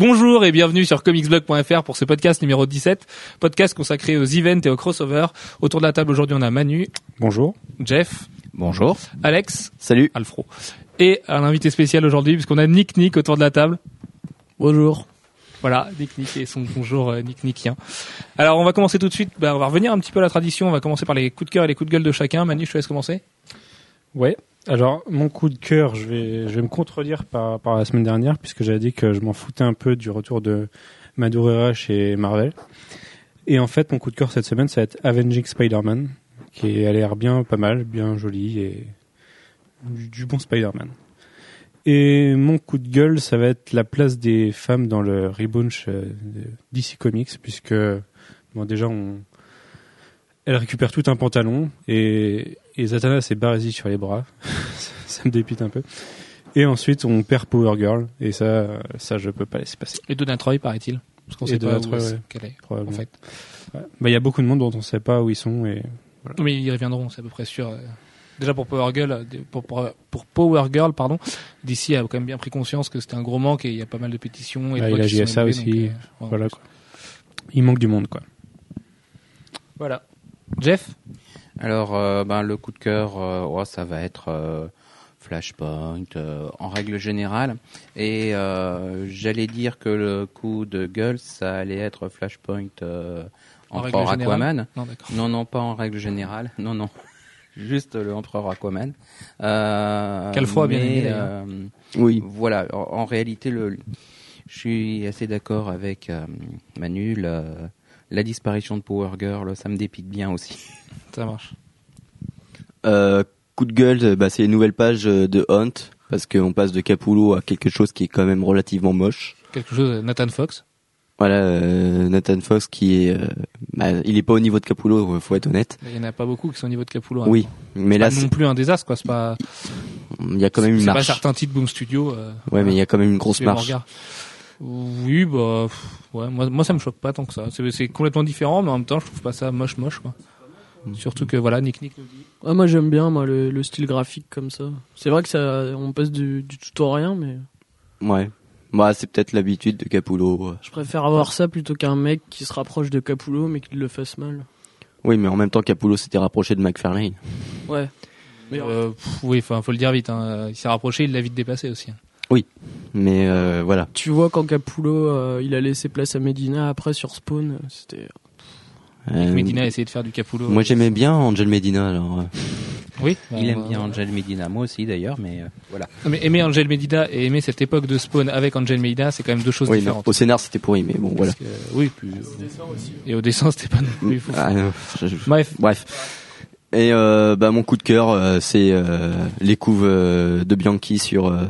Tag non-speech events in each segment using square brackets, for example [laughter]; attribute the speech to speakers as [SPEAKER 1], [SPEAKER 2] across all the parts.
[SPEAKER 1] Bonjour et bienvenue sur comicsblog.fr pour ce podcast numéro 17, podcast consacré aux events et aux crossovers. Autour de la table aujourd'hui on a Manu,
[SPEAKER 2] Bonjour.
[SPEAKER 1] Jeff,
[SPEAKER 3] Bonjour.
[SPEAKER 1] Alex,
[SPEAKER 3] Salut.
[SPEAKER 1] Alfro et un invité spécial aujourd'hui puisqu'on a Nick Nick autour de la table.
[SPEAKER 4] Bonjour.
[SPEAKER 1] Voilà, Nick Nick et son bonjour euh, Nick Nickien. Alors on va commencer tout de suite, bah, on va revenir un petit peu à la tradition, on va commencer par les coups de cœur et les coups de gueule de chacun. Manu, je te laisse commencer.
[SPEAKER 2] Ouais. Alors, mon coup de cœur, je vais, je vais me contredire par à la semaine dernière, puisque j'avais dit que je m'en foutais un peu du retour de Madureira chez Marvel. Et en fait, mon coup de cœur cette semaine, ça va être Avenging Spider-Man, qui a l'air bien pas mal, bien joli et du, bon Spider-Man. Et mon coup de gueule, ça va être la place des femmes dans le relaunch euh, DC Comics, puisque bon, déjà, on, elle récupère tout un pantalon et, et Zatanna s'est barésie sur les bras. [laughs] ça me dépite un peu. Et ensuite, on perd Power Girl et ça, ça je peux pas laisser passer.
[SPEAKER 1] Et Donna Troy paraît-il. Parce qu'on sait pas où
[SPEAKER 2] ouais.
[SPEAKER 1] qu'elle est. En.
[SPEAKER 2] Ouais. Bah, il y a beaucoup de monde dont on sait pas où ils sont et
[SPEAKER 1] Mais ils reviendront, c'est à peu près sûr. Déjà pour Power Girl, euh, pour, pour, pour Power Girl, pardon, DC a quand même bien pris conscience que c'était un gros manque et il y a pas mal de pétitions. Et
[SPEAKER 2] Ah, il a
[SPEAKER 1] qui élevées,
[SPEAKER 2] aussi.
[SPEAKER 1] donc, euh, ouais.
[SPEAKER 2] voilà quoi. Il manque du monde quoi.
[SPEAKER 1] Voilà. Jeff?
[SPEAKER 3] Alors, euh, ben, le coup de cœur, euh, ouais, ça va être euh, Flashpoint euh, en règle générale. Et euh, j'allais dire que le coup de gueule, ça allait être Flashpoint euh,
[SPEAKER 1] En
[SPEAKER 3] entre
[SPEAKER 1] règle générale
[SPEAKER 3] Aquaman.
[SPEAKER 1] Non.
[SPEAKER 3] Non, non, pas en règle générale. Non, non. [laughs] Juste le Empereur Aquaman. Euh,
[SPEAKER 1] Calfro a bien aimé, d'ailleurs.
[SPEAKER 3] euh, oui. Voilà. En, en réalité, le, je suis assez d'accord avec euh, Manu. le- la disparition de Power Girl, ça me dépite bien aussi. [laughs]
[SPEAKER 1] Ça marche.
[SPEAKER 5] Euh, coup de gueule, bah, c'est les nouvelles pages euh, de Hunt parce qu'on passe de Capullo à quelque chose qui est quand même relativement moche.
[SPEAKER 1] Quelque chose, euh, Nathan Fox.
[SPEAKER 5] Voilà, euh, Nathan Fox qui est, euh, bah, il est pas au niveau de Capullo, faut être honnête.
[SPEAKER 1] Il y en a pas beaucoup qui sont au niveau de Capullo. hein.
[SPEAKER 5] Oui, mais là,
[SPEAKER 1] non plus un désastre, quoi. C'est pas,
[SPEAKER 5] il y a quand même une
[SPEAKER 1] c'est pas
[SPEAKER 5] marche.
[SPEAKER 1] certains titres Boom Studio. euh,
[SPEAKER 5] Ouais, mais il y a quand même une grosse marche.
[SPEAKER 1] Oui, bah, pff, ouais, moi, moi ça me choque pas tant que ça. C'est, complètement différent, mais en même temps, je trouve pas ça moche, moche, quoi. Surtout que voilà, Nick Nick nous dit.
[SPEAKER 4] Ah, moi j'aime bien moi le, le style graphique comme ça. C'est vrai que ça, on passe du, du tout au rien, mais
[SPEAKER 5] Ouais. Bah, c'est peut-être l'habitude de Capullo.
[SPEAKER 4] je préfère avoir ça plutôt qu'un mec qui se rapproche de Capullo mais qui le fasse mal.
[SPEAKER 5] Oui, mais en même temps, Capullo s'était rapproché de McFarlane.
[SPEAKER 4] Ouais. Mais
[SPEAKER 1] Euh, pff, oui, enfin, faut le dire vite. Hein. Il s'est rapproché, il l'a vite dépassé aussi. Hein.
[SPEAKER 5] Mais euh, voilà.
[SPEAKER 4] tu vois quand Capullo euh, il a laissé place à Medina après sur Spawn, c'était
[SPEAKER 5] Euh,
[SPEAKER 1] Medina a essayé de faire du Capullo.
[SPEAKER 5] moi, j'aimais bien Angel Medina. Alors, euh,
[SPEAKER 1] Oui.
[SPEAKER 3] Il
[SPEAKER 1] euh,
[SPEAKER 3] aime bien Angel Medina, moi aussi d'ailleurs, mais euh, voilà.
[SPEAKER 1] Non, Mais aimer Angel Medina et aimer cette époque de Spawn avec Angel Medina, c'est quand même deux choses
[SPEAKER 5] oui, non,
[SPEAKER 1] différentes.
[SPEAKER 5] au scénar, c'était pourri, mais bon, voilà.
[SPEAKER 1] Que, oui, puis, et au dessin, c'était pas non plus fou.
[SPEAKER 5] Ah, non, je- je-
[SPEAKER 1] Bref,
[SPEAKER 5] Bref. Et euh, bah mon coup de cœur, euh, c'est euh, les couves euh, de Bianchi sur euh,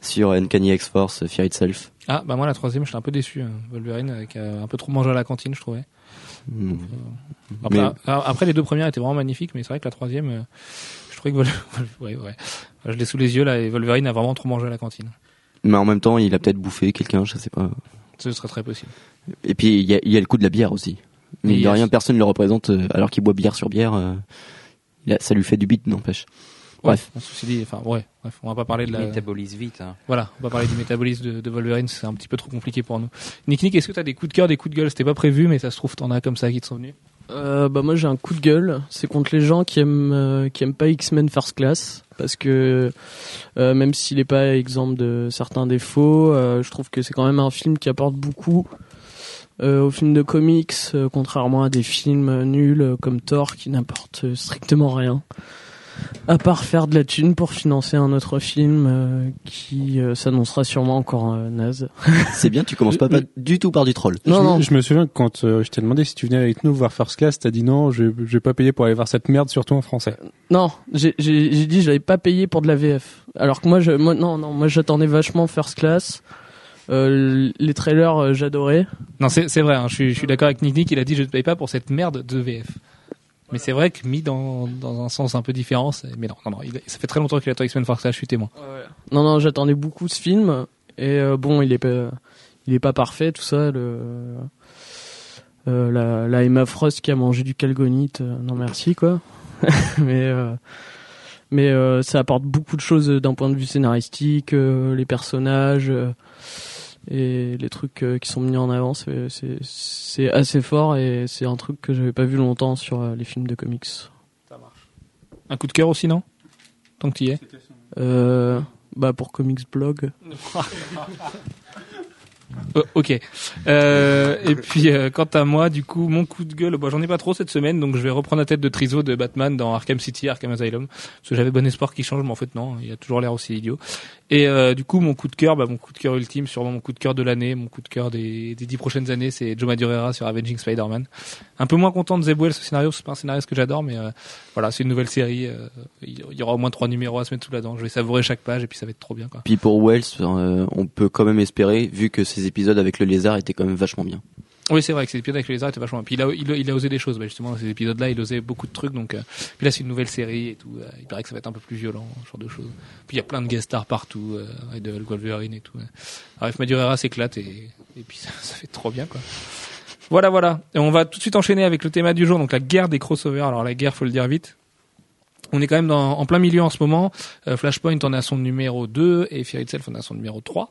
[SPEAKER 5] sur Uncanny X-Force, Fear Itself.
[SPEAKER 1] ah bah moi la troisième, j'étais un peu déçu. hein. Wolverine avec euh, un peu trop mangé à la cantine, je trouvais.
[SPEAKER 5] Mm.
[SPEAKER 1] Après,
[SPEAKER 5] Mais-
[SPEAKER 1] après les deux premières étaient vraiment magnifiques, mais c'est vrai que la troisième, euh, je trouvais que Vol... [laughs] ouais, ouais. Enfin, je l'ai sous les yeux là, et Wolverine a vraiment trop mangé à la cantine.
[SPEAKER 5] Mais en même temps, il a peut-être bouffé quelqu'un, je sais pas.
[SPEAKER 1] Ce serait très possible.
[SPEAKER 5] Et puis il y a, il y a le coup de la bière aussi. Mais de
[SPEAKER 1] a-
[SPEAKER 5] rien, personne ne le représente euh, alors qu'il boit bière sur bière. euh, ça lui fait du beat, n'empêche. Bref.
[SPEAKER 1] Ouais, ceci dit, enfin ouais, bref, on va pas parler de la.
[SPEAKER 3] métabolise vite. Hein.
[SPEAKER 1] Voilà, on va parler du métabolisme de, de Wolverine, c'est un petit peu trop compliqué pour nous. Nick Nick, est-ce que t'as des coups de cœur, des coups de gueule? C'était pas prévu, mais ça se trouve t'en as comme ça qui te sont venus.
[SPEAKER 4] Euh, bah moi j'ai un coup de gueule, c'est contre les gens qui aiment euh, qui aiment pas X-Men First Class parce que euh, même s'il est pas exempt de certains défauts, euh, je trouve que c'est quand même un film qui apporte beaucoup euh, au film de comics, euh, contrairement à des films euh, nuls euh, comme Thor qui n'apportent euh, strictement rien. À part faire de la thune pour financer un autre film euh, qui euh, s'annoncera sûrement encore euh, naze. [laughs]
[SPEAKER 5] C'est bien, tu commences pas, pas du tout par du troll.
[SPEAKER 4] Non,
[SPEAKER 2] je,
[SPEAKER 4] non.
[SPEAKER 2] Me, je me souviens que quand euh, je t'ai demandé si tu venais avec nous voir First Class, t'as dit non, je, je vais pas payer pour aller voir cette merde, surtout en français.
[SPEAKER 4] Non, j'ai dit je l'avais pas payé pour de la VF. Alors que moi je moi non non moi j'attendais vachement First Class. Euh, les trailers euh, j'adorais.
[SPEAKER 1] Non, c'est c'est vrai, hein, je suis, je suis d'accord avec Nick Nick, il a dit je ne paye pas pour cette merde de VF. Mais c'est vrai que mis dans, dans un sens un peu différent, c'est- mais non, non, non, il- ça fait très longtemps qu'il attend X-Men Far Cry, je suis témoin.
[SPEAKER 4] Non non j'attendais beaucoup ce film et euh, bon il est pas il est pas parfait tout ça le euh, la, la Emma Frost qui a mangé du calgonite euh, non merci quoi. [laughs] mais euh, mais euh, ça apporte beaucoup de choses d'un point de vue scénaristique, euh, les personnages. Et les trucs euh, qui sont mis en avant, c'est- c'est c'est assez fort et c'est un truc que j'avais pas vu longtemps sur euh, les films de comics.
[SPEAKER 1] Un coup de cœur aussi, non? Tant que tu y es.
[SPEAKER 4] Euh, bah pour Comics Blog, [laughs]
[SPEAKER 1] Oh, ok. Euh, et puis, euh, quant à moi, du coup, mon coup de gueule, bon, j'en ai pas trop cette semaine, donc je vais reprendre la tête de Triso de Batman dans Arkham City, Arkham Asylum, parce que j'avais bon espoir qu'il change, mais en fait non, il a toujours l'air aussi idiot. Et euh, du coup, mon coup de cœur, bah, mon coup de cœur ultime, sûrement mon coup de cœur de l'année, mon coup de cœur des, des dix prochaines années, c'est Joe Madureira sur Avenging Spider-Man. Un peu moins content de Zeb Wells, ce scénario, c'est pas un scénario que j'adore, mais euh, voilà, c'est une nouvelle série. euh, il y aura au moins trois numéros à se mettre sous la dent. Je vais savourer chaque page et puis ça va être trop bien, quoi.
[SPEAKER 5] Puis pour Wells, euh, on peut quand même espérer, vu que ces épisodes avec le lézard étaient quand même vachement bien.
[SPEAKER 1] Oui, c'est vrai que ces épisodes avec les lézards étaient vachement. Puis il a, il, a- il a osé des choses, bah, justement, dans ces épisodes-là, il osait beaucoup de trucs. Donc, euh, puis là, c'est une nouvelle série et tout. euh, il paraît que ça va être un peu plus violent, genre de choses. Puis il y a plein de guest stars partout, euh, de Wolverine et tout. ouais. Bref, Madureira s'éclate et, et puis [laughs] ça, ça fait trop bien, quoi. Voilà, voilà. Et on va tout de suite enchaîner avec le thème du jour, donc la guerre des crossovers. Alors la guerre, faut le dire vite. On est quand même dans, en plein milieu en ce moment. Euh, Flashpoint en à son numéro 2 et Fear Itself en à son numéro 3.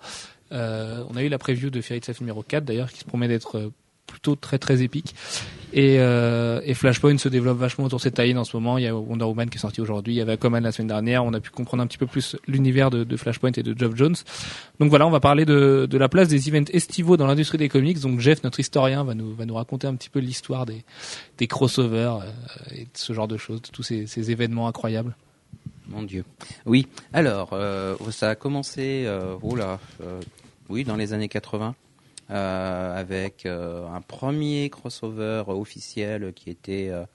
[SPEAKER 1] Euh, on a eu la preview de Fear Itself numéro 4 d'ailleurs qui se promet d'être euh, plutôt très très épique. Et, euh, et Flashpoint se développe vachement autour de cette tie en ce moment. Il y a Wonder Woman qui est sorti aujourd'hui, il y avait Aquaman la semaine dernière. On a pu comprendre un petit peu plus l'univers de, Flashpoint et de Geoff Jones. Donc voilà, on va parler de, de la place des events estivaux dans l'industrie des comics. Donc Jeff, notre historien, va nous, va nous raconter un petit peu l'histoire des, des crossovers euh, et de ce genre de choses, de tous ces, ces événements incroyables.
[SPEAKER 3] Mon Dieu. Oui. Alors, euh, ça a commencé, euh, oh là, euh, oui, dans les années 80, euh, avec euh, un premier crossover officiel qui était euh,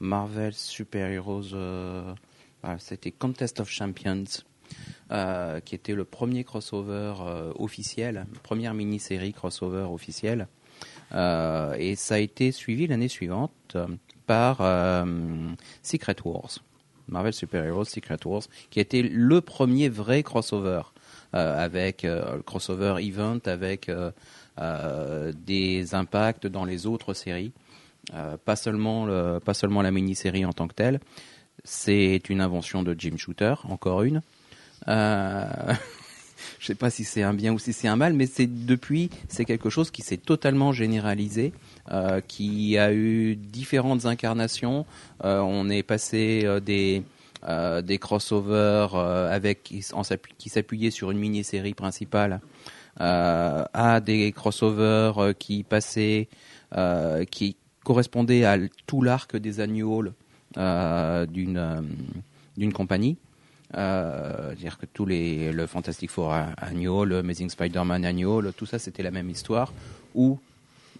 [SPEAKER 3] Marvel Super Heroes. euh, voilà, C'était Contest of Champions. euh, qui était le premier crossover euh, officiel, première mini-série crossover officielle. Euh, et ça a été suivi l'année suivante euh, par euh, Secret Wars. Marvel Super Heroes Secret Wars, qui était le premier vrai crossover euh, avec euh, le crossover event avec euh, euh, des impacts dans les autres séries, Euh, pas seulement le, pas seulement la mini-série en tant que telle. C'est une invention de Jim Shooter, encore une. Euh, [laughs] je sais pas si c'est un bien ou si c'est un mal, mais c'est depuis, c'est quelque chose qui s'est totalement généralisé, euh, qui a eu différentes incarnations. Euh, on est passé euh, des euh, des crossovers euh, avec qui s'appuyaient sur une mini-série principale euh, à des crossovers qui passaient, qui correspondaient à tout l'arc des annuals d'une d'une compagnie. Euh, dire que tous les le Fantastic Four annual, le Amazing Spider-Man annual, tout ça c'était la même histoire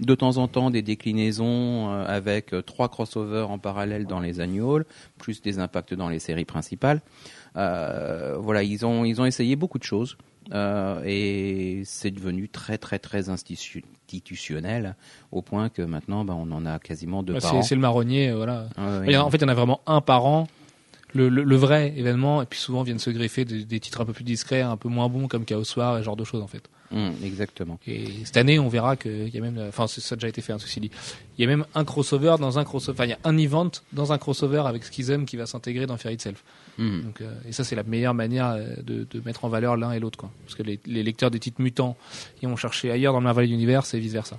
[SPEAKER 3] de temps en temps des déclinaisons euh, avec euh, trois crossovers en parallèle dans les annuals, plus des impacts dans les séries principales. Euh, voilà, ils ont ils ont essayé beaucoup de choses euh, et c'est devenu très très très institu- institutionnel au point que maintenant bah, on en a quasiment deux
[SPEAKER 1] Bah,
[SPEAKER 3] par
[SPEAKER 1] c'est
[SPEAKER 3] an.
[SPEAKER 1] c'est le marronnier, voilà.
[SPEAKER 3] Ouais, ouais.
[SPEAKER 1] Il y a- En fait, il y en a vraiment un par an. Le, le, le vrai événement, et puis souvent viennent se greffer des, des titres un peu plus discrets, un peu moins bons, comme Chaos War et ce genre de choses, en fait.
[SPEAKER 3] Hum, exactement.
[SPEAKER 1] Et cette année, on verra qu'il y a même, enfin, ça a déjà été fait, hein, ceci dit. Il y a même un crossover dans un crossover, enfin, il y a un event dans un crossover avec Schism qui va s'intégrer dans Fear Itself.
[SPEAKER 3] Hum.
[SPEAKER 1] Donc, euh, et ça, c'est la meilleure manière euh, de, de mettre en valeur l'un et l'autre, quoi. Parce que les, les lecteurs des titres mutants, ils vont chercher ailleurs dans le Marvel Universe et vice versa.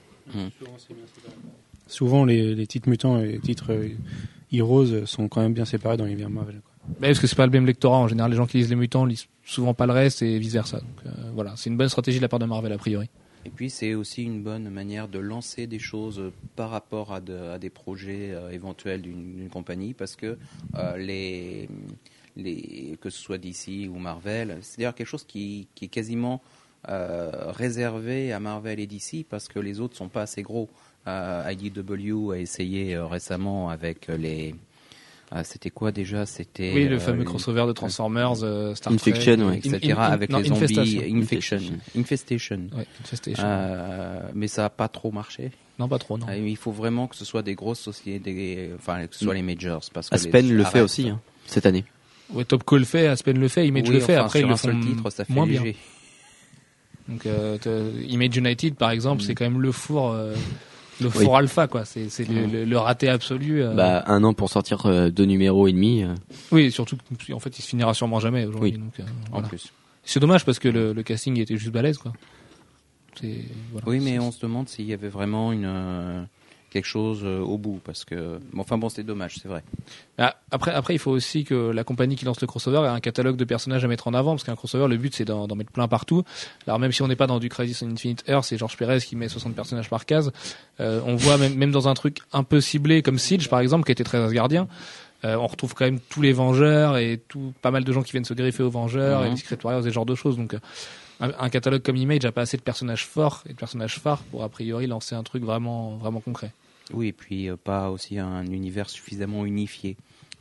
[SPEAKER 2] Souvent, les, les titres mutants et les titres euh, Heroes sont quand même bien séparés dans l'univers Marvel. quoi.
[SPEAKER 1] Parce que c'est pas le même lectorat en général, les gens qui lisent les mutants lisent souvent pas le reste et vice versa. Donc euh, voilà, c'est une bonne stratégie de la part de Marvel a priori.
[SPEAKER 3] Et puis c'est aussi une bonne manière de lancer des choses par rapport à, de- à des projets euh, éventuels d'une compagnie parce que euh, les, les, que ce soit DC ou Marvel, c'est d'ailleurs quelque chose qui, qui est quasiment réservé à Marvel et DC parce que les autres sont pas assez gros. IDW a essayé récemment avec les... ah, C'était quoi déjà? C'était
[SPEAKER 1] Oui, le
[SPEAKER 3] euh,
[SPEAKER 1] fameux
[SPEAKER 3] les-
[SPEAKER 1] crossover de Transformers, euh, Star
[SPEAKER 5] Infection,
[SPEAKER 1] Trek,
[SPEAKER 5] ouais.
[SPEAKER 3] etc.
[SPEAKER 1] In- in-
[SPEAKER 3] avec
[SPEAKER 1] non,
[SPEAKER 3] les zombies,
[SPEAKER 1] Infestation.
[SPEAKER 3] Infection, Infestation.
[SPEAKER 1] Ouais, Infestation.
[SPEAKER 3] Euh, mais ça n'a pas trop marché.
[SPEAKER 1] Non, pas trop, non.
[SPEAKER 3] Euh, Il faut vraiment que ce soit des grosses sociétés, des- enfin que ce soit les majors. Parce que
[SPEAKER 5] Aspen
[SPEAKER 3] les-
[SPEAKER 5] le fait aussi, hein, cette année.
[SPEAKER 1] Ouais, Top Call le fait, Aspen le fait, Image
[SPEAKER 3] Oui,
[SPEAKER 1] le fait.
[SPEAKER 3] enfin,
[SPEAKER 1] Après,
[SPEAKER 3] sur
[SPEAKER 1] ils le
[SPEAKER 3] un seul
[SPEAKER 1] font
[SPEAKER 3] titre, ça fait
[SPEAKER 1] moins
[SPEAKER 3] léger.
[SPEAKER 1] bien. Donc, euh, Image United, par exemple,
[SPEAKER 3] Mm.
[SPEAKER 1] c'est quand même le four, euh, le four alpha, quoi. C'est, c'est le, le- le raté absolu. euh.
[SPEAKER 5] Bah, un an pour sortir euh, deux numéros et demi. euh,
[SPEAKER 1] oui, surtout, en fait, il se finira sûrement jamais aujourd'hui.
[SPEAKER 5] Oui.
[SPEAKER 1] donc, euh,
[SPEAKER 3] En plus.
[SPEAKER 1] C'est dommage parce que le, le casting était juste balèze, quoi. C'est voilà.
[SPEAKER 3] Oui, mais on se demande s'il y avait vraiment une euh, quelque chose euh, au bout, parce que bon, enfin bon, c'est dommage, c'est vrai.
[SPEAKER 1] Ah, après, après, il faut aussi que la compagnie qui lance le crossover ait un catalogue de personnages à mettre en avant, parce qu'un crossover, le but c'est d'en mettre plein partout. Alors même si on n'est pas dans du Crisis on Infinite Earth, c'est Georges Pérez qui met 60 personnages par case. Euh, on voit même, même dans un truc un peu ciblé comme Siege par exemple, qui était très Asgardien. euh, on retrouve quand même tous les Vengeurs et tout, pas mal de gens qui viennent se greffer aux Vengeurs
[SPEAKER 3] Mhm.
[SPEAKER 1] et les Secret Warriors et ce genre de choses. Donc, un, un catalogue comme Image a pas assez de personnages forts et de personnages phares pour a priori lancer un truc vraiment, vraiment concret.
[SPEAKER 3] Oui, et puis euh, pas aussi un univers suffisamment unifié,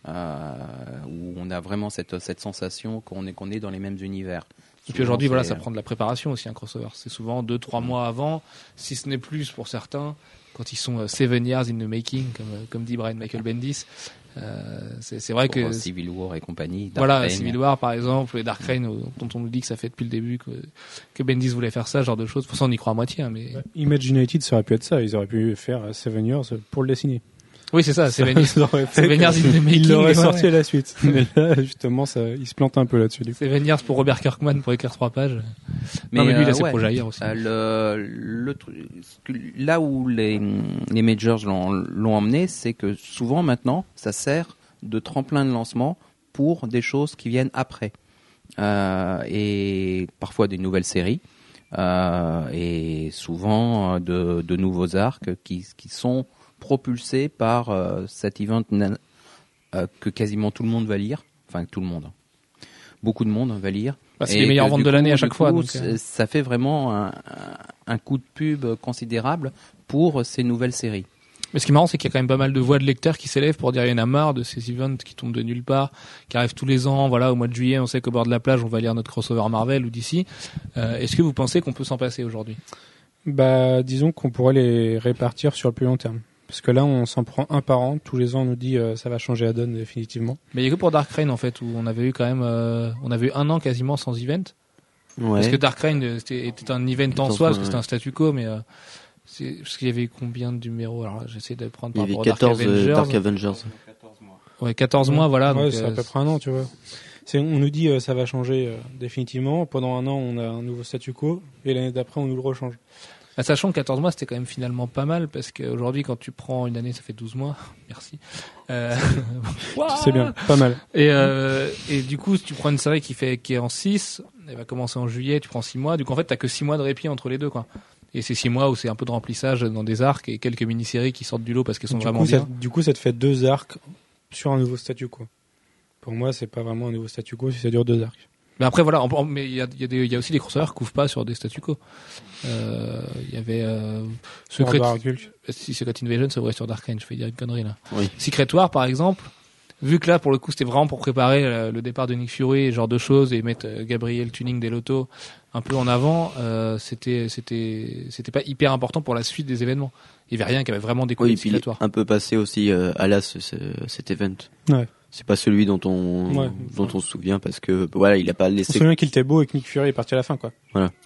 [SPEAKER 3] euh, où on a vraiment cette, cette sensation qu'on est, qu'on est dans les mêmes univers.
[SPEAKER 1] Et puis aujourd'hui, voilà, ça prend de la préparation aussi un crossover. C'est souvent deux, trois mois avant, si ce n'est plus pour certains, quand ils sont euh, seven years in the making, comme, comme dit Brian Michael Bendis. Euh, c'est c'est vrai
[SPEAKER 3] pour,
[SPEAKER 1] que
[SPEAKER 3] Civil War et compagnie. Dark
[SPEAKER 1] voilà. Civil War par exemple, et Dark Reign, euh, dont on nous dit que ça fait depuis le début que, que Bendis voulait faire ça, ce genre de choses. Pour ça, on y croit à moitié, hein, mais
[SPEAKER 2] Image United, ça aurait pu être ça. Ils auraient pu faire euh, Seven Years pour le dessiner.
[SPEAKER 1] Oui, c'est ça,
[SPEAKER 2] Ils
[SPEAKER 1] making.
[SPEAKER 2] l'auraient
[SPEAKER 1] ouais,
[SPEAKER 2] sorti
[SPEAKER 1] ouais.
[SPEAKER 2] à la suite. [laughs] Mais là, justement, ça, ils se plantent un peu là-dessus.
[SPEAKER 1] Seven Years pour Robert Kirkman pour écrire trois pages.
[SPEAKER 3] Mais,
[SPEAKER 1] non, mais lui, il a
[SPEAKER 3] euh,
[SPEAKER 1] ses projets ailleurs aussi.
[SPEAKER 3] Euh, le, le là où les, les majors l'ont emmené, c'est que souvent maintenant, ça sert de tremplin de lancement pour des choses qui viennent après. Euh, et parfois des nouvelles séries. euh, et souvent de, de nouveaux arcs qui, qui sont propulsés par euh, cet event euh, que quasiment tout le monde va lire. Enfin, tout le monde. Beaucoup de monde va lire.
[SPEAKER 1] Bah, c'est les meilleures ventes de l'année à chaque fois. donc, euh,
[SPEAKER 3] ça fait vraiment un, un- un coup de pub considérable pour ces nouvelles séries.
[SPEAKER 1] Mais ce qui est marrant, c'est qu'il y a quand même pas mal de voix de lecteurs qui s'élèvent pour dire il y en a marre de ces events qui tombent de nulle part, qui arrivent tous les ans. Voilà, au mois de juillet, on sait qu'au bord de la plage, on va lire notre crossover Marvel ou d'ici. Est-ce que vous pensez qu'on peut s'en passer aujourd'hui?
[SPEAKER 2] Bah, disons qu'on pourrait les répartir sur le plus long terme. Parce que là, on s'en prend un par an. Tous les ans, on nous dit euh, ça va changer la donne définitivement.
[SPEAKER 1] Mais il y a que pour Dark Reign en fait où on avait eu quand même, euh, on avait eu un an quasiment sans event.
[SPEAKER 5] Ouais.
[SPEAKER 1] Parce que Dark Reign euh, c'était était un event en soi, parce que c'était un statu quo, mais euh, c'est parce qu'il y avait combien de numéros? Alors j'essaie de prendre
[SPEAKER 5] Il y
[SPEAKER 1] par
[SPEAKER 5] avait
[SPEAKER 1] rapport au Dark
[SPEAKER 5] 14 euh,
[SPEAKER 1] Avengers.
[SPEAKER 5] Dark Avengers.
[SPEAKER 1] Ouais, 14 mois, voilà.
[SPEAKER 2] Ouais, c'est
[SPEAKER 1] euh,
[SPEAKER 2] à peu près un an, tu vois. C'est, on nous dit euh, ça va changer euh, définitivement. Pendant un an, on a un nouveau statu quo. Et l'année d'après, on nous le rechange.
[SPEAKER 1] Ah, Sachant que 14 mois, c'était quand même finalement pas mal, parce qu'aujourd'hui, quand tu prends une année, ça fait 12 mois. [laughs] Merci. Euh,
[SPEAKER 2] C'est [laughs] bien, pas mal.
[SPEAKER 1] Et, euh, et du coup, si tu prends une série qui fait qui est en 6, elle va commencer en juillet, tu prends 6 mois. Du coup, en fait, t'as que 6 mois de répit entre les deux, quoi. Et c'est 6 mois où c'est un peu de remplissage dans des arcs et quelques mini-séries qui sortent du lot parce qu'elles sont
[SPEAKER 2] Du
[SPEAKER 1] vraiment
[SPEAKER 2] coup, ça,
[SPEAKER 1] bien.
[SPEAKER 2] du coup, ça te fait deux arcs sur un nouveau statu quo. Pour moi, c'est pas vraiment un nouveau statu quo si ça dure deux arcs.
[SPEAKER 1] Mais après, voilà, mais il y a, il y, a des- il y a aussi des crossovers qui couvrent pas sur des statu quo. Euh, Il y avait euh, Secret,
[SPEAKER 2] Hulk.
[SPEAKER 1] si Secret Invasion, c'est vrai sur Dark Reign, je fais dire une connerie là.
[SPEAKER 5] Oui.
[SPEAKER 1] Secret War, par exemple, vu que là, pour le coup, c'était vraiment pour préparer euh, le départ de Nick Fury, ce genre de choses, et mettre euh, Gabriel Tuning des lotos un peu en avant, euh, c'était, c'était, c'était pas hyper important pour la suite des événements. Il y avait rien qui avait vraiment décollé
[SPEAKER 5] Oui, puis
[SPEAKER 1] War.
[SPEAKER 5] un peu passé aussi euh, à l'as ce- cet event.
[SPEAKER 2] Ouais.
[SPEAKER 5] C'est pas celui dont on
[SPEAKER 2] Ouais.
[SPEAKER 5] dont on se souvient parce que voilà, il a pas
[SPEAKER 2] On se
[SPEAKER 5] laissé.
[SPEAKER 2] souvient qu'il était beau et que Nick Fury est parti à la fin, quoi.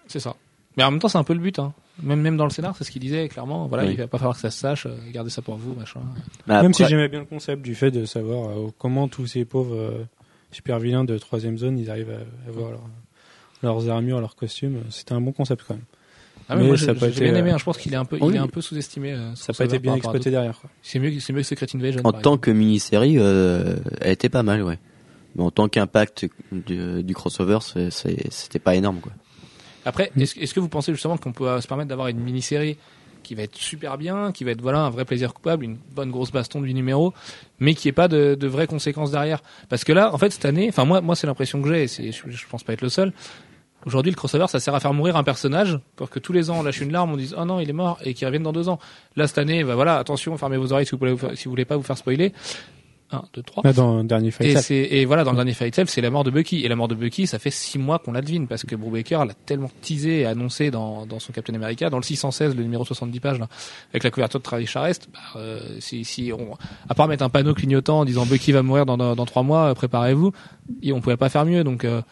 [SPEAKER 1] C'est ça. Mais en même temps, c'est un peu le but, hein. Même, même dans le scénar, c'est ce qu'il disait, clairement. Voilà,
[SPEAKER 5] Oui.
[SPEAKER 1] il va pas falloir que ça se sache, euh, gardez ça pour vous, machin.
[SPEAKER 5] Bah,
[SPEAKER 2] Même si j'aimais bien le concept du fait de savoir euh, comment tous ces pauvres euh, super vilains de troisième zone, ils arrivent à avoir leur- leurs armures, leurs costumes. C'était un bon concept quand même.
[SPEAKER 1] Ah, mais
[SPEAKER 2] Mais
[SPEAKER 1] moi,
[SPEAKER 2] ça
[SPEAKER 1] j'ai bien aimé,
[SPEAKER 2] euh,
[SPEAKER 1] hein. je pense qu'il est un peu,
[SPEAKER 5] oui.
[SPEAKER 1] il est un peu sous-estimé. euh,
[SPEAKER 2] Ça n'a pas été bien exploité derrière. Quoi.
[SPEAKER 1] C'est mieux, c'est mieux que Secret Invasion.
[SPEAKER 5] En tant
[SPEAKER 1] exemple.
[SPEAKER 5] que mini-série, euh, elle était pas mal, ouais. Mais en tant qu'impact du, du crossover, c'est- c'est- c'était pas énorme, quoi.
[SPEAKER 1] Après, est-ce est-ce que vous pensez justement qu'on peut se permettre d'avoir une mini-série qui va être super bien, qui va être voilà un vrai plaisir coupable, une bonne grosse baston du numéro, mais qui est pas de, de vraies conséquences derrière? Parce que là, en fait, cette année, enfin moi, moi c'est l'impression que j'ai, et c'est- je, je pense pas être le seul. Aujourd'hui, le crossover, ça sert à faire mourir un personnage pour que tous les ans on lâche une larme, on dise oh non il est mort et qu'il revienne dans deux ans. Là cette année, bah voilà, attention, fermez vos oreilles si vous voulez, vous faire- si vous voulez pas vous faire spoiler. Un, deux, trois.
[SPEAKER 2] Là, dans le dernier fight,
[SPEAKER 1] Et, et voilà, dans le dernier Fight c'est la mort de Bucky. Et la mort de Bucky, ça fait six mois qu'on la devine, parce que Brubaker l'a tellement teasé et annoncé dans, dans son Captain America, dans le 616, le numéro 70 pages, là, avec la couverture de Travis Charest, bah, euh, si, si on, à part mettre un panneau clignotant en disant Bucky va mourir dans, dans, dans trois mois, euh, préparez-vous, et on pouvait pas faire mieux, donc, euh,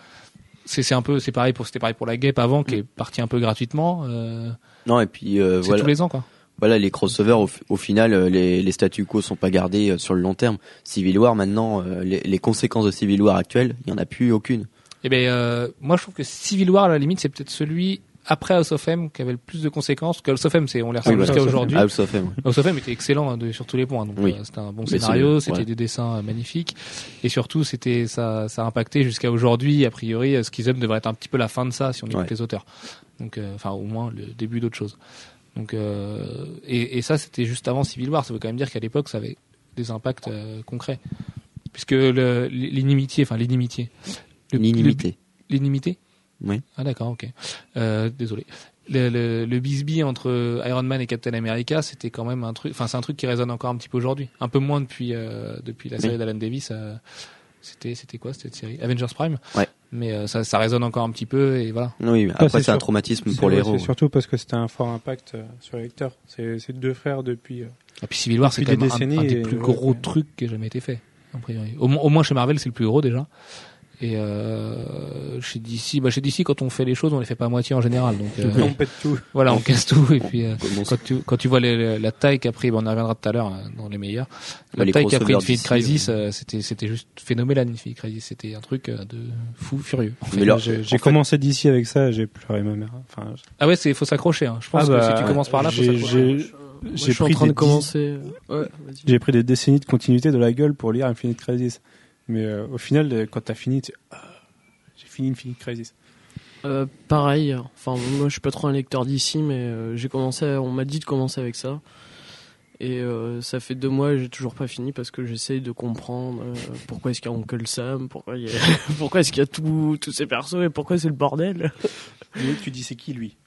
[SPEAKER 1] c'est, c'est un peu, c'est pareil pour, c'était pareil pour la guêpe avant, qui est partie un peu gratuitement, euh,
[SPEAKER 5] Non, et puis euh,
[SPEAKER 1] c'est
[SPEAKER 5] voilà,
[SPEAKER 1] tous les ans, quoi.
[SPEAKER 5] voilà, les crossovers, au, au final, euh, les, les statu quo sont pas gardés euh, sur le long terme. Civil War, maintenant, les, les conséquences de Civil War actuelles, il y en a plus aucune.
[SPEAKER 1] Eh ben, euh, moi, je trouve que Civil War, à la limite, c'est peut-être celui après House of M qui avait le plus de conséquences. Que House of M, c'est on les ressent jusqu'à aujourd'hui.
[SPEAKER 5] House of M.
[SPEAKER 1] House of M était excellent hein, de- sur tous les points. Donc
[SPEAKER 5] Oui.
[SPEAKER 1] euh, c'était un bon
[SPEAKER 5] Mais
[SPEAKER 1] scénario, c'était
[SPEAKER 5] ouais.
[SPEAKER 1] des dessins euh, magnifiques, et surtout c'était ça, ça a impacté jusqu'à aujourd'hui. A priori, euh, Schism devrait être un petit peu la fin de ça si on écoute
[SPEAKER 5] Ouais.
[SPEAKER 1] les auteurs. Donc, euh, enfin au moins le début d'autre chose. Donc euh, et, et ça c'était juste avant Civil War. Ça veut quand même dire qu'à l'époque ça avait des impacts euh, concrets, puisque le- l'inimitié, enfin l'inimitié,
[SPEAKER 5] L'inimité.
[SPEAKER 1] l'inimité?
[SPEAKER 5] Oui.
[SPEAKER 1] Ah d'accord, ok. Euh, désolé. Le, le, le bisbee entre Iron Man et Captain America, c'était quand même un truc. Enfin, c'est un truc qui résonne encore un petit peu aujourd'hui. Un peu moins depuis euh, depuis la série
[SPEAKER 5] Oui.
[SPEAKER 1] d'Alan Davis. euh, c'était c'était quoi cette série? Avengers Prime?
[SPEAKER 5] Ouais.
[SPEAKER 1] Mais euh, ça, ça résonne encore un petit peu et voilà.
[SPEAKER 5] Oui, après
[SPEAKER 2] c'est
[SPEAKER 5] c'est un traumatisme pour les héros.
[SPEAKER 2] c'est surtout parce que c'était un fort impact euh, sur les lecteurs. C'est c'est deux frères depuis. euh,
[SPEAKER 1] Et puis Civil War, c'est quand
[SPEAKER 2] Depuis
[SPEAKER 1] même
[SPEAKER 2] des
[SPEAKER 1] un, des plus gros
[SPEAKER 2] ouais.
[SPEAKER 1] trucs qui ait jamais été fait. A priori. Au, moins- au moins chez Marvel, c'est le plus gros déjà. Et euh, chez DC, bah chez DC, quand on fait les choses, on les fait pas à moitié en général. Donc euh,
[SPEAKER 2] On pète tout.
[SPEAKER 1] voilà, on casse tout. Et puis euh, quand tu quand tu vois les- les- la taille qu'a pris, bon, on y reviendra tout à l'heure euh, dans les meilleurs. La
[SPEAKER 5] Bah, les
[SPEAKER 1] taille qu'a pris Infinite Crisis,
[SPEAKER 5] euh.
[SPEAKER 1] euh, c'était c'était juste phénoménal. Infinite Crisis, c'était un truc euh, de fou furieux.
[SPEAKER 2] J'ai
[SPEAKER 5] en
[SPEAKER 2] j'ai
[SPEAKER 5] fait,
[SPEAKER 2] commencé d'ici avec ça, j'ai pleuré ma mère. Enfin,
[SPEAKER 1] Ah ouais, c'est faut s'accrocher. Hein. Je pense
[SPEAKER 2] Ah
[SPEAKER 1] que
[SPEAKER 2] bah,
[SPEAKER 1] si tu commences par là, faut
[SPEAKER 2] j'ai-
[SPEAKER 1] s'accrocher.
[SPEAKER 2] j'ai- j'ai
[SPEAKER 4] en
[SPEAKER 2] pris
[SPEAKER 4] train
[SPEAKER 2] des
[SPEAKER 4] de commencer. Ouais, vas-y.
[SPEAKER 2] j'ai pris des décennies de continuité de la gueule pour lire Infinite Crisis. Mais euh, au final, euh, quand t'as fini, ah, j'ai fini Infinite Crisis.
[SPEAKER 4] Euh, pareil. Enfin, moi, je suis pas trop un lecteur d'ici, mais j'ai commencé. on m'a dit de commencer avec ça. Et euh, ça fait deux mois, et j'ai toujours pas fini parce que j'essaye de comprendre euh, pourquoi est-ce qu'il y a Uncle Sam, pourquoi, il y a- [laughs] pourquoi est-ce qu'il y a tout- tous ces persos et pourquoi c'est le bordel.
[SPEAKER 2] Et tu dis c'est qui lui? [laughs]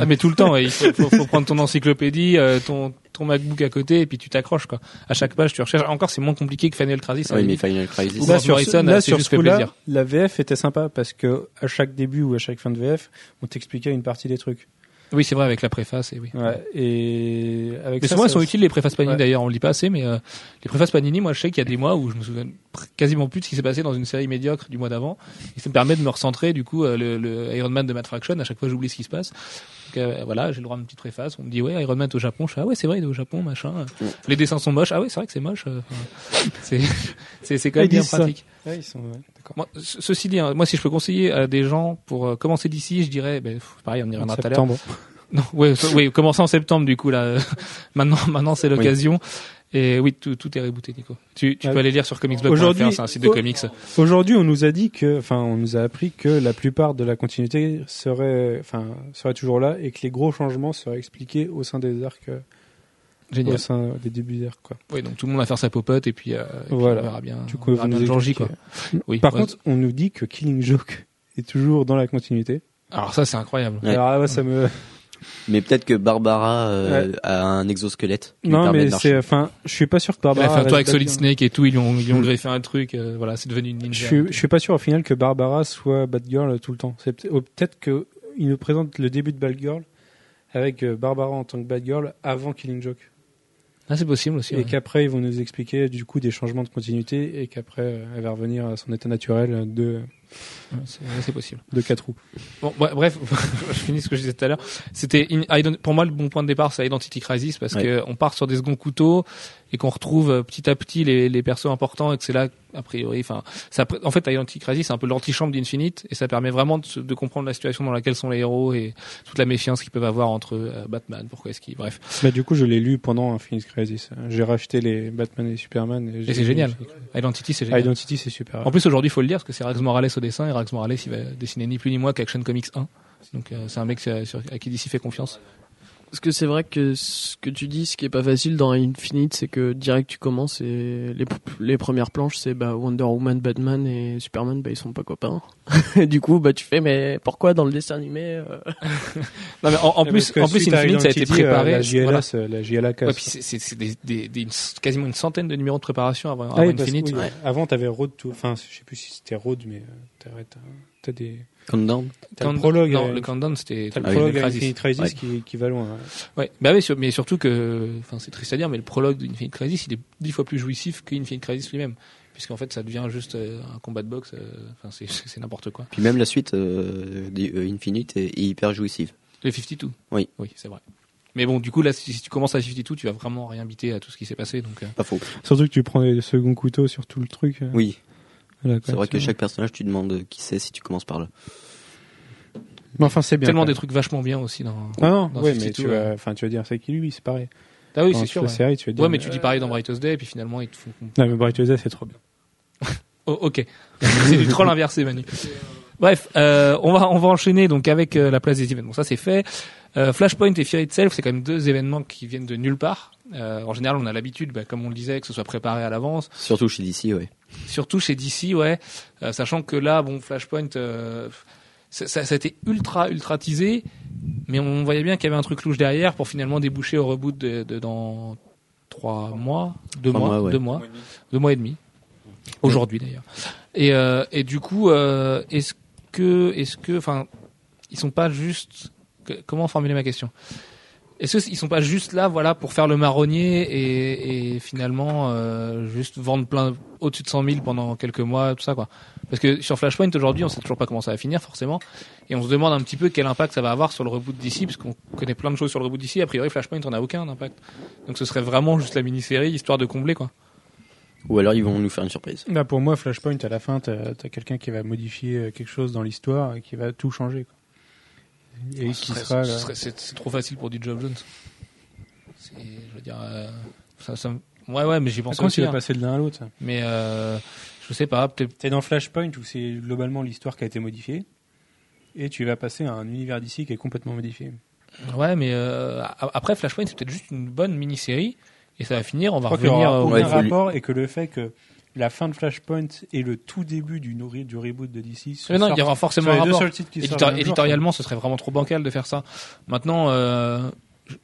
[SPEAKER 1] Ah mais tout le temps, il faut, faut, faut prendre ton [laughs] encyclopédie, euh, ton ton MacBook à côté et puis tu t'accroches quoi. À chaque page, tu recherches. Encore, c'est moins compliqué que Final Crisis. ça
[SPEAKER 5] Oui,
[SPEAKER 1] va
[SPEAKER 5] mais. Final Crisis.
[SPEAKER 1] Ou Là, sur Harrison,
[SPEAKER 2] là, sur
[SPEAKER 1] juste
[SPEAKER 2] ce
[SPEAKER 1] fait
[SPEAKER 2] coup-là,
[SPEAKER 1] plaisir.
[SPEAKER 2] la VF était sympa parce que à chaque début ou à chaque fin de VF, on t'expliquait une partie des trucs.
[SPEAKER 1] Oui, c'est vrai avec la préface et oui.
[SPEAKER 2] Ouais. Et avec
[SPEAKER 1] Mais
[SPEAKER 2] ça,
[SPEAKER 1] souvent, elles sont utiles les préfaces Panini
[SPEAKER 2] Ouais.
[SPEAKER 1] d'ailleurs, on le dit pas assez, mais euh, les préfaces Panini, moi je sais qu'il y a des mois où je me souviens quasiment plus de ce qui s'est passé dans une série médiocre du mois d'avant. Et ça me permet de me recentrer, du coup, euh, le, le Iron Man de Matt Fraction, à chaque fois j'oublie ce qui se passe. Donc euh, voilà, j'ai le droit à une petite préface, on me dit ouais, Iron Man est au Japon, je fais ah ouais, c'est vrai, il est au Japon, machin. Les dessins sont moches, ah ouais, c'est vrai que c'est moche. euh, enfin, [laughs] c'est quand
[SPEAKER 2] Ils
[SPEAKER 1] même bien pratique.
[SPEAKER 2] Ouais, ils sont ouais, d'accord.
[SPEAKER 1] Moi, ce- ceci dit, hein, moi si je peux conseiller à des gens pour euh, commencer d'ici, je dirais, ben, pff, pareil, on y
[SPEAKER 2] En
[SPEAKER 1] reviendra tout à l'heure. Non, so- [laughs] oui, commencer en septembre du coup là. [laughs] maintenant, maintenant c'est l'occasion. Et oui, tout, tout est rebooté, Nico. Tu, peux aller lire sur comicsblog.fr,
[SPEAKER 2] Aujourd'hui-
[SPEAKER 1] c'est un site de
[SPEAKER 2] Oh.
[SPEAKER 1] comics.
[SPEAKER 2] Aujourd'hui, on nous a dit que, enfin, on nous a appris que la plupart de la continuité serait, enfin, serait toujours là et que les gros changements seraient expliqués au sein des arcs, euh,
[SPEAKER 1] Génial.
[SPEAKER 2] au sein des débuts d'arcs, quoi.
[SPEAKER 1] Oui, donc tout le monde va faire sa popote et puis, euh, et puis
[SPEAKER 2] Voilà.
[SPEAKER 1] on verra bien.
[SPEAKER 2] Du
[SPEAKER 1] on
[SPEAKER 2] coup,
[SPEAKER 1] verra
[SPEAKER 2] vous
[SPEAKER 1] bien quoi. Oui.
[SPEAKER 2] Par
[SPEAKER 1] ouais.
[SPEAKER 2] contre, on nous dit que Killing Joke [laughs] est toujours dans la continuité.
[SPEAKER 1] alors ça c'est incroyable.
[SPEAKER 5] Ouais.
[SPEAKER 2] Alors là, ouais, ça me,
[SPEAKER 5] Mais peut-être que Barbara euh, a un exosquelette qui
[SPEAKER 2] non, mais c'est, enfin, je suis pas sûr que Barbara.
[SPEAKER 1] un tour avec Solid. Snake et tout, ils lui ont, ils ont greffé un truc, euh, voilà, c'est devenu une
[SPEAKER 2] Je
[SPEAKER 1] ninja.
[SPEAKER 2] suis, je suis pas sûr au final que Barbara soit Batgirl tout le temps. C'est peut- peut-être que il nous présente le début de Batgirl avec euh, Barbara en tant que Batgirl avant Killing Joke.
[SPEAKER 1] Ah, c'est possible aussi.
[SPEAKER 2] Et
[SPEAKER 1] ouais.
[SPEAKER 2] qu'après, ils vont nous expliquer du coup des changements de continuité et qu'après, elle va revenir à son état naturel de,
[SPEAKER 1] c'est possible.
[SPEAKER 2] de quatre roues.
[SPEAKER 1] Bon, bref, [laughs] je finis ce que je disais tout à l'heure. C'était ident- pour moi le bon point de départ, c'est Identity Crisis parce
[SPEAKER 5] Ouais.
[SPEAKER 1] que on part sur des seconds couteaux et qu'on retrouve euh, petit à petit les, les persos importants et que c'est là a priori, enfin, ça, en fait, Identity Crisis c'est un peu l'antichambre d'Infinite et ça permet vraiment de, comprendre la situation dans laquelle sont les héros et toute la méfiance qu'ils peuvent avoir entre euh, Batman. Pourquoi est-ce qu'ils, bref,
[SPEAKER 2] Bah, du coup, je l'ai lu pendant Infinite Crisis. J'ai racheté les Batman et Superman. Et,
[SPEAKER 1] c'est génial. Identity c'est
[SPEAKER 2] Ah,
[SPEAKER 1] génial.
[SPEAKER 2] Identity, c'est super.
[SPEAKER 1] En plus aujourd'hui, il faut le dire parce que c'est Rax Morales au dessin et Rax Morales il va dessiner ni plus ni moins qu'Action Comics 1. Donc euh, c'est un mec sur- à qui DC fait confiance.
[SPEAKER 4] Parce que c'est vrai que ce que tu dis, ce qui est pas facile dans Infinite, c'est que direct tu commences et les, les premières planches, c'est bah, Wonder Woman, Batman et Superman, bah, ils sont pas copains. [laughs] et du coup, bah, tu fais, mais pourquoi dans le dessin animé euh, [laughs]
[SPEAKER 1] Non mais en, en plus, en plus Infinite ça a été
[SPEAKER 2] euh,
[SPEAKER 1] préparé.
[SPEAKER 2] La JLA,
[SPEAKER 1] voilà.
[SPEAKER 2] c'est- la JLA.
[SPEAKER 1] Ouais, puis c'est- des, des, des- quasiment une centaine de numéros de préparation avant,
[SPEAKER 2] Ah
[SPEAKER 1] avant
[SPEAKER 2] oui, parce
[SPEAKER 1] Infinite.
[SPEAKER 2] oui, Avant, t'avais Road to, enfin, je sais plus si c'était Road, mais euh, t'as, t'as des,
[SPEAKER 5] Countdown.
[SPEAKER 2] t'as le prologue,
[SPEAKER 1] non,
[SPEAKER 2] à-
[SPEAKER 1] le countdown c'était
[SPEAKER 2] t'as le
[SPEAKER 5] Ah
[SPEAKER 2] prologue
[SPEAKER 1] Infinite
[SPEAKER 2] à
[SPEAKER 1] Crisis.
[SPEAKER 2] Infinite Crisis
[SPEAKER 5] Ouais.
[SPEAKER 2] qui, qui va loin. ouais.
[SPEAKER 1] Ouais, bah oui, mais surtout que, enfin c'est triste à dire, mais le prologue d'Infinite Crisis il est dix fois plus jouissif qu'Infinite Crisis lui-même, puisqu'en fait ça devient juste euh, un combat de boxe. euh, Enfin c'est [laughs] n'importe quoi.
[SPEAKER 5] Puis même la suite euh, euh, Infinite est hyper jouissive.
[SPEAKER 1] Les 52.
[SPEAKER 5] Oui.
[SPEAKER 1] Oui, c'est vrai. Mais bon, du coup là, si, si tu commences à 52, tu vas vraiment rien biter à tout ce qui s'est passé. Donc, euh,
[SPEAKER 5] Pas faux.
[SPEAKER 2] Surtout que tu prends les seconds couteaux sur tout le truc. euh,
[SPEAKER 5] Oui,
[SPEAKER 2] voilà,
[SPEAKER 5] c'est vrai que chaque personnage, tu demandes qui c'est si tu commences par là.
[SPEAKER 2] Mais enfin, c'est bien.
[SPEAKER 1] tellement des trucs vachement bien aussi dans.
[SPEAKER 2] Ah non,
[SPEAKER 1] dans
[SPEAKER 2] ouais,
[SPEAKER 1] 52,
[SPEAKER 2] mais tu
[SPEAKER 1] ouais.
[SPEAKER 2] vas, enfin, tu vas dire c'est qui lui, c'est pareil.
[SPEAKER 1] Ah oui, c'est sûr. Ouais.
[SPEAKER 2] la série, tu vas dire.
[SPEAKER 1] Ouais, mais tu dis pareil dans Brightest Day, et puis finalement ils te font.
[SPEAKER 2] Non, mais Bright Tuesday, c'est trop bien. [laughs]
[SPEAKER 1] Oh, ok. [laughs] c'est du troll inversé, Manu. Bref, euh, on va on va enchaîner donc avec euh, la place des événements. Ça c'est fait. Euh, Flashpoint et Fear Itself, c'est quand même deux événements qui viennent de nulle part. Euh, en général, on a l'habitude, bah, comme on le disait, que ce soit préparé à l'avance.
[SPEAKER 5] Surtout chez DC, ouais.
[SPEAKER 1] Surtout chez DC, ouais. Euh, sachant que là, bon, Flashpoint, euh, ça, ça, ça a été ultra ultra teasé, mais on voyait bien qu'il y avait un truc louche derrière pour finalement déboucher au reboot de, de dans trois mois, deux mois,
[SPEAKER 5] mois, ouais.
[SPEAKER 1] deux mois, deux mois et demi. Aujourd'hui d'ailleurs. Et euh, et du coup, euh, est-ce que est-ce que, enfin, ils sont pas juste que- comment formuler ma question? Est-ce qu'ils sont pas juste là, voilà, pour faire le marronnier et, et finalement euh, juste vendre plein au-dessus de 100 000 pendant quelques mois, tout ça quoi? Parce que sur Flashpoint aujourd'hui, on sait toujours pas comment ça va finir forcément, et on se demande un petit peu quel impact ça va avoir sur le reboot d'ici, parce qu'on connaît plein de choses sur le reboot d'ici. A priori, Flashpoint on a aucun impact. Donc ce serait vraiment juste la mini-série histoire de combler quoi.
[SPEAKER 5] Ou alors ils vont nous faire une surprise.
[SPEAKER 2] Bah, pour moi, Flashpoint, à la fin, t'as as, quelqu'un qui va modifier euh, quelque chose dans l'histoire et qui va tout changer. Quoi. Et qui sera.
[SPEAKER 1] serait- c'est trop facile pour du Job Jones. Je veux dire, euh, ça, ça me- ouais ouais, mais j'y pense
[SPEAKER 2] Comment
[SPEAKER 1] aussi.
[SPEAKER 2] tu vas
[SPEAKER 1] hein.
[SPEAKER 2] passer de l'un à l'autre
[SPEAKER 1] Mais euh, je sais pas.
[SPEAKER 2] T'es dans Flashpoint où c'est globalement l'histoire qui a été modifiée. Et tu vas passer à un univers d'ici qui est complètement modifié.
[SPEAKER 1] Ouais, mais euh, a- après Flashpoint, c'est peut-être juste une bonne mini-série et ça va finir. On va revenir. euh,
[SPEAKER 2] aucun
[SPEAKER 5] Ouais, lui-
[SPEAKER 2] rapport et que le fait que la fin de Flashpoint et le tout début du, du reboot de DC
[SPEAKER 1] Mais non, il y aura forcément un
[SPEAKER 2] les deux
[SPEAKER 1] rapport.
[SPEAKER 2] seuls titres qui sortent
[SPEAKER 1] Éditor-
[SPEAKER 2] le même jour,
[SPEAKER 1] éditorialement, ce serait vraiment trop bancal de faire ça. Maintenant, euh,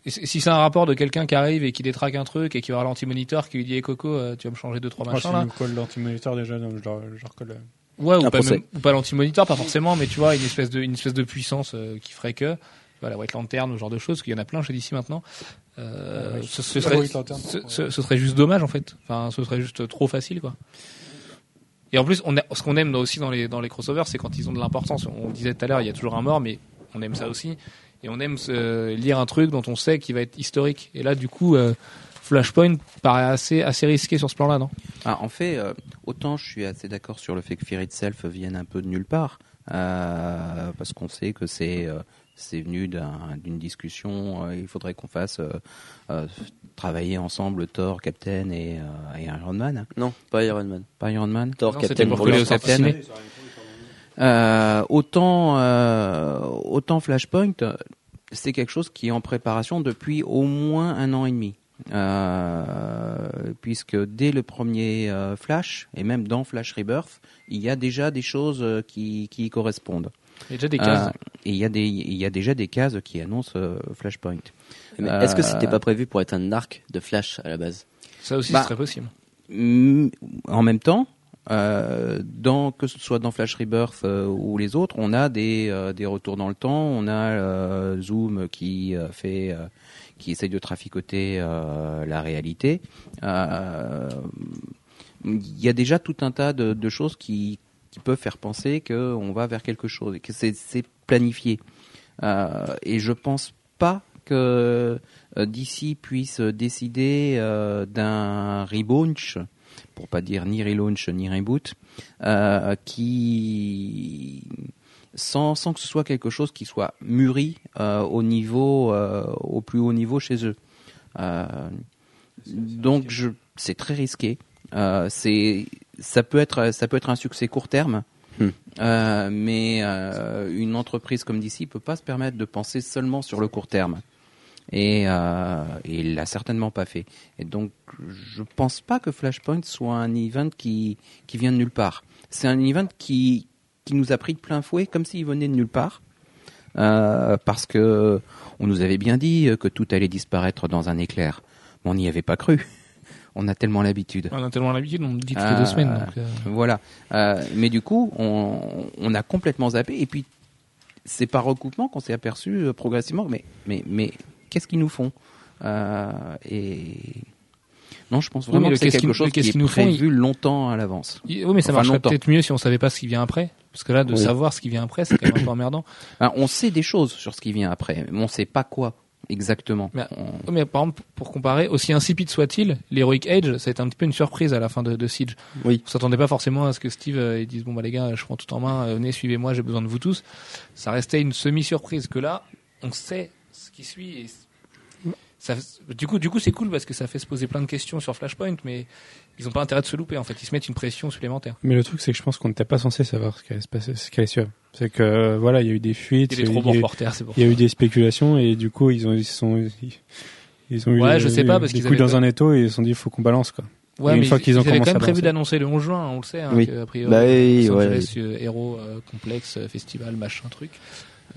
[SPEAKER 1] si si c'est un rapport de quelqu'un qui arrive et qui détraque un truc et qui voir l'anti-moniteur qui lui dit hey, Coco, euh, tu vas me changer deux trois
[SPEAKER 2] quoi.
[SPEAKER 1] machins
[SPEAKER 2] Ah,
[SPEAKER 1] là.
[SPEAKER 2] si je colle l'anti-moniteur déjà, donc je leur, je leur colle. euh,
[SPEAKER 1] Ouais, ou pas, même- ou pas l'anti-moniteur, pas forcément, mais tu vois, une espèce de, une espèce de puissance euh, qui ferait que, voilà, White Lantern, ce genre de choses, qu'il y en a plein chez DC maintenant. Euh,
[SPEAKER 2] Ouais,
[SPEAKER 1] ce, serait, ce, ce- juste dommage en fait. Enfin, ce serait juste trop facile, quoi. Et en plus, on a, ce qu'on aime aussi dans les dans les crossovers, c'est quand ils ont de l'importance. On disait tout à l'heure, il y a toujours un mort, mais on aime ça aussi. Et on aime lire un truc dont on sait qu'il va être historique. Et là, du coup, euh, Flashpoint paraît assez assez risqué sur ce plan-là, non?
[SPEAKER 3] Ah, en fait, euh, autant je suis assez d'accord sur le fait que Fear Itself vienne un peu de nulle part, euh, parce qu'on sait que c'est euh, c'est venu d'un- d'une discussion. euh, il faudrait qu'on fasse euh, euh, travailler ensemble Thor, Captain et, euh, et Iron Man.
[SPEAKER 5] Non, pas Iron Man.
[SPEAKER 3] Pas Iron Man.
[SPEAKER 5] Thor,
[SPEAKER 1] Non,
[SPEAKER 5] Captain
[SPEAKER 1] pour. Captain.
[SPEAKER 3] Euh, autant euh, autant Flashpoint, c'est quelque chose qui est en préparation depuis au moins un an et demi. Euh, puisque dès le premier euh, Flash et même dans Flash Rebirth, il y a déjà des choses euh, qui, qui y correspondent.
[SPEAKER 1] Il y a déjà des cases.
[SPEAKER 3] Euh, et il y a des il y a déjà des cases qui annoncent euh, Flashpoint.
[SPEAKER 5] Mais
[SPEAKER 3] Euh,
[SPEAKER 5] est-ce que c'était pas prévu pour être un arc de Flash à la base?
[SPEAKER 1] Ça aussi,
[SPEAKER 3] bah,
[SPEAKER 1] ce serait possible.
[SPEAKER 3] Mm, En même temps, euh, dans, que ce soit dans Flash Rebirth euh, ou les autres, on a des, euh, des retours dans le temps. On a euh, Zoom qui euh, fait, euh, qui essaye de traficoter euh, la réalité. Euh, Il y a déjà tout un tas de, de choses qui, qui peuvent faire penser qu'on va vers quelque chose et que c'est planifié. Euh, et je pense pas que euh, DC puisse décider euh, d'un relaunch, pour pas dire ni relaunch ni reboot, euh, qui sans, sans que ce soit quelque chose qui soit mûri euh, au niveau au plus haut niveau chez eux. Donc je c'est très risqué. C'est ça peut être ça peut être un succès court terme.
[SPEAKER 5] Hmm.
[SPEAKER 3] Euh, mais euh, une entreprise comme DC peut pas se permettre de penser seulement sur le court terme. Et, euh, et il l'a certainement pas fait. Et donc, je pense pas que Flashpoint soit un event qui, qui vient de nulle part. C'est un event qui, qui nous a pris de plein fouet, comme s'il venait de nulle part. Euh, parce que on nous avait bien dit que tout allait disparaître dans un éclair. Mais on n'y avait pas cru. On a tellement l'habitude.
[SPEAKER 1] On a tellement l'habitude, on le dit toutes
[SPEAKER 3] Ah,
[SPEAKER 1] les deux semaines. Donc, euh,
[SPEAKER 3] Voilà. Euh, mais du coup, on, on a complètement zappé. Et puis, c'est par recoupement qu'on s'est aperçu euh, progressivement. Mais, mais, mais qu'est-ce qu'ils nous font? Et non, je pense
[SPEAKER 1] Oui,
[SPEAKER 3] vraiment
[SPEAKER 1] mais
[SPEAKER 3] que c'est
[SPEAKER 1] qu'est-ce
[SPEAKER 3] quelque chose
[SPEAKER 1] qu'est-ce
[SPEAKER 3] qui est
[SPEAKER 1] nous font,
[SPEAKER 3] prévu longtemps à l'avance.
[SPEAKER 1] oui, mais ça
[SPEAKER 3] Enfin,
[SPEAKER 1] marcherait peut-être mieux si on savait pas ce qui vient après. Parce que là, de
[SPEAKER 5] Oui.
[SPEAKER 1] savoir ce qui vient après, c'est quand même un peu emmerdant.
[SPEAKER 3] Hein, [coughs] on sait des choses sur ce qui vient après, mais on sait pas quoi. Exactement.
[SPEAKER 1] Mais-
[SPEAKER 3] On-
[SPEAKER 1] Ouais, Mais par exemple, pour comparer, aussi insipide soit-il, l'Heroic Age, ça a été un petit peu une surprise à la fin de, de Siege.
[SPEAKER 5] Oui.
[SPEAKER 1] On s'attendait pas forcément à ce que Steve euh, dise bon bah les gars, je prends tout en main, euh, venez suivez-moi, j'ai besoin de vous tous. Ça restait une semi-surprise que là, on sait ce qui suit. Et ça, du coup, du coup, c'est cool parce que ça fait se poser plein de questions sur Flashpoint, mais ils ont pas intérêt de se louper. En fait, ils se mettent une pression supplémentaire.
[SPEAKER 2] Mais le truc, c'est que je pense qu'on n'était pas censé savoir ce qui allait se passer, ce qui allait suivre. C'est que, euh, voilà, il y a eu des fuites,
[SPEAKER 1] Il y a des trop
[SPEAKER 2] il y
[SPEAKER 1] bons
[SPEAKER 2] a eu-
[SPEAKER 1] reporters, c'est pour
[SPEAKER 2] il y a eu des spéculations et du coup, ils ont, ils sont, ils, ils ont eu
[SPEAKER 1] Ouais,
[SPEAKER 2] les-
[SPEAKER 1] je sais pas, parce
[SPEAKER 2] des
[SPEAKER 1] avaient
[SPEAKER 2] dans un étau et ils se sont dit, il faut qu'on balance, quoi.
[SPEAKER 1] Ouais,
[SPEAKER 2] une
[SPEAKER 1] mais
[SPEAKER 2] fois
[SPEAKER 1] ils,
[SPEAKER 2] qu'ils ont
[SPEAKER 1] ils avaient
[SPEAKER 2] commencé
[SPEAKER 1] quand même prévu d'annoncer le 11 juin, on le sait, hein,
[SPEAKER 5] Oui.
[SPEAKER 1] que, a priori,
[SPEAKER 5] Bah oui,
[SPEAKER 1] Los. Angeles, euh, héros euh, complexe, euh, festival, machin, truc.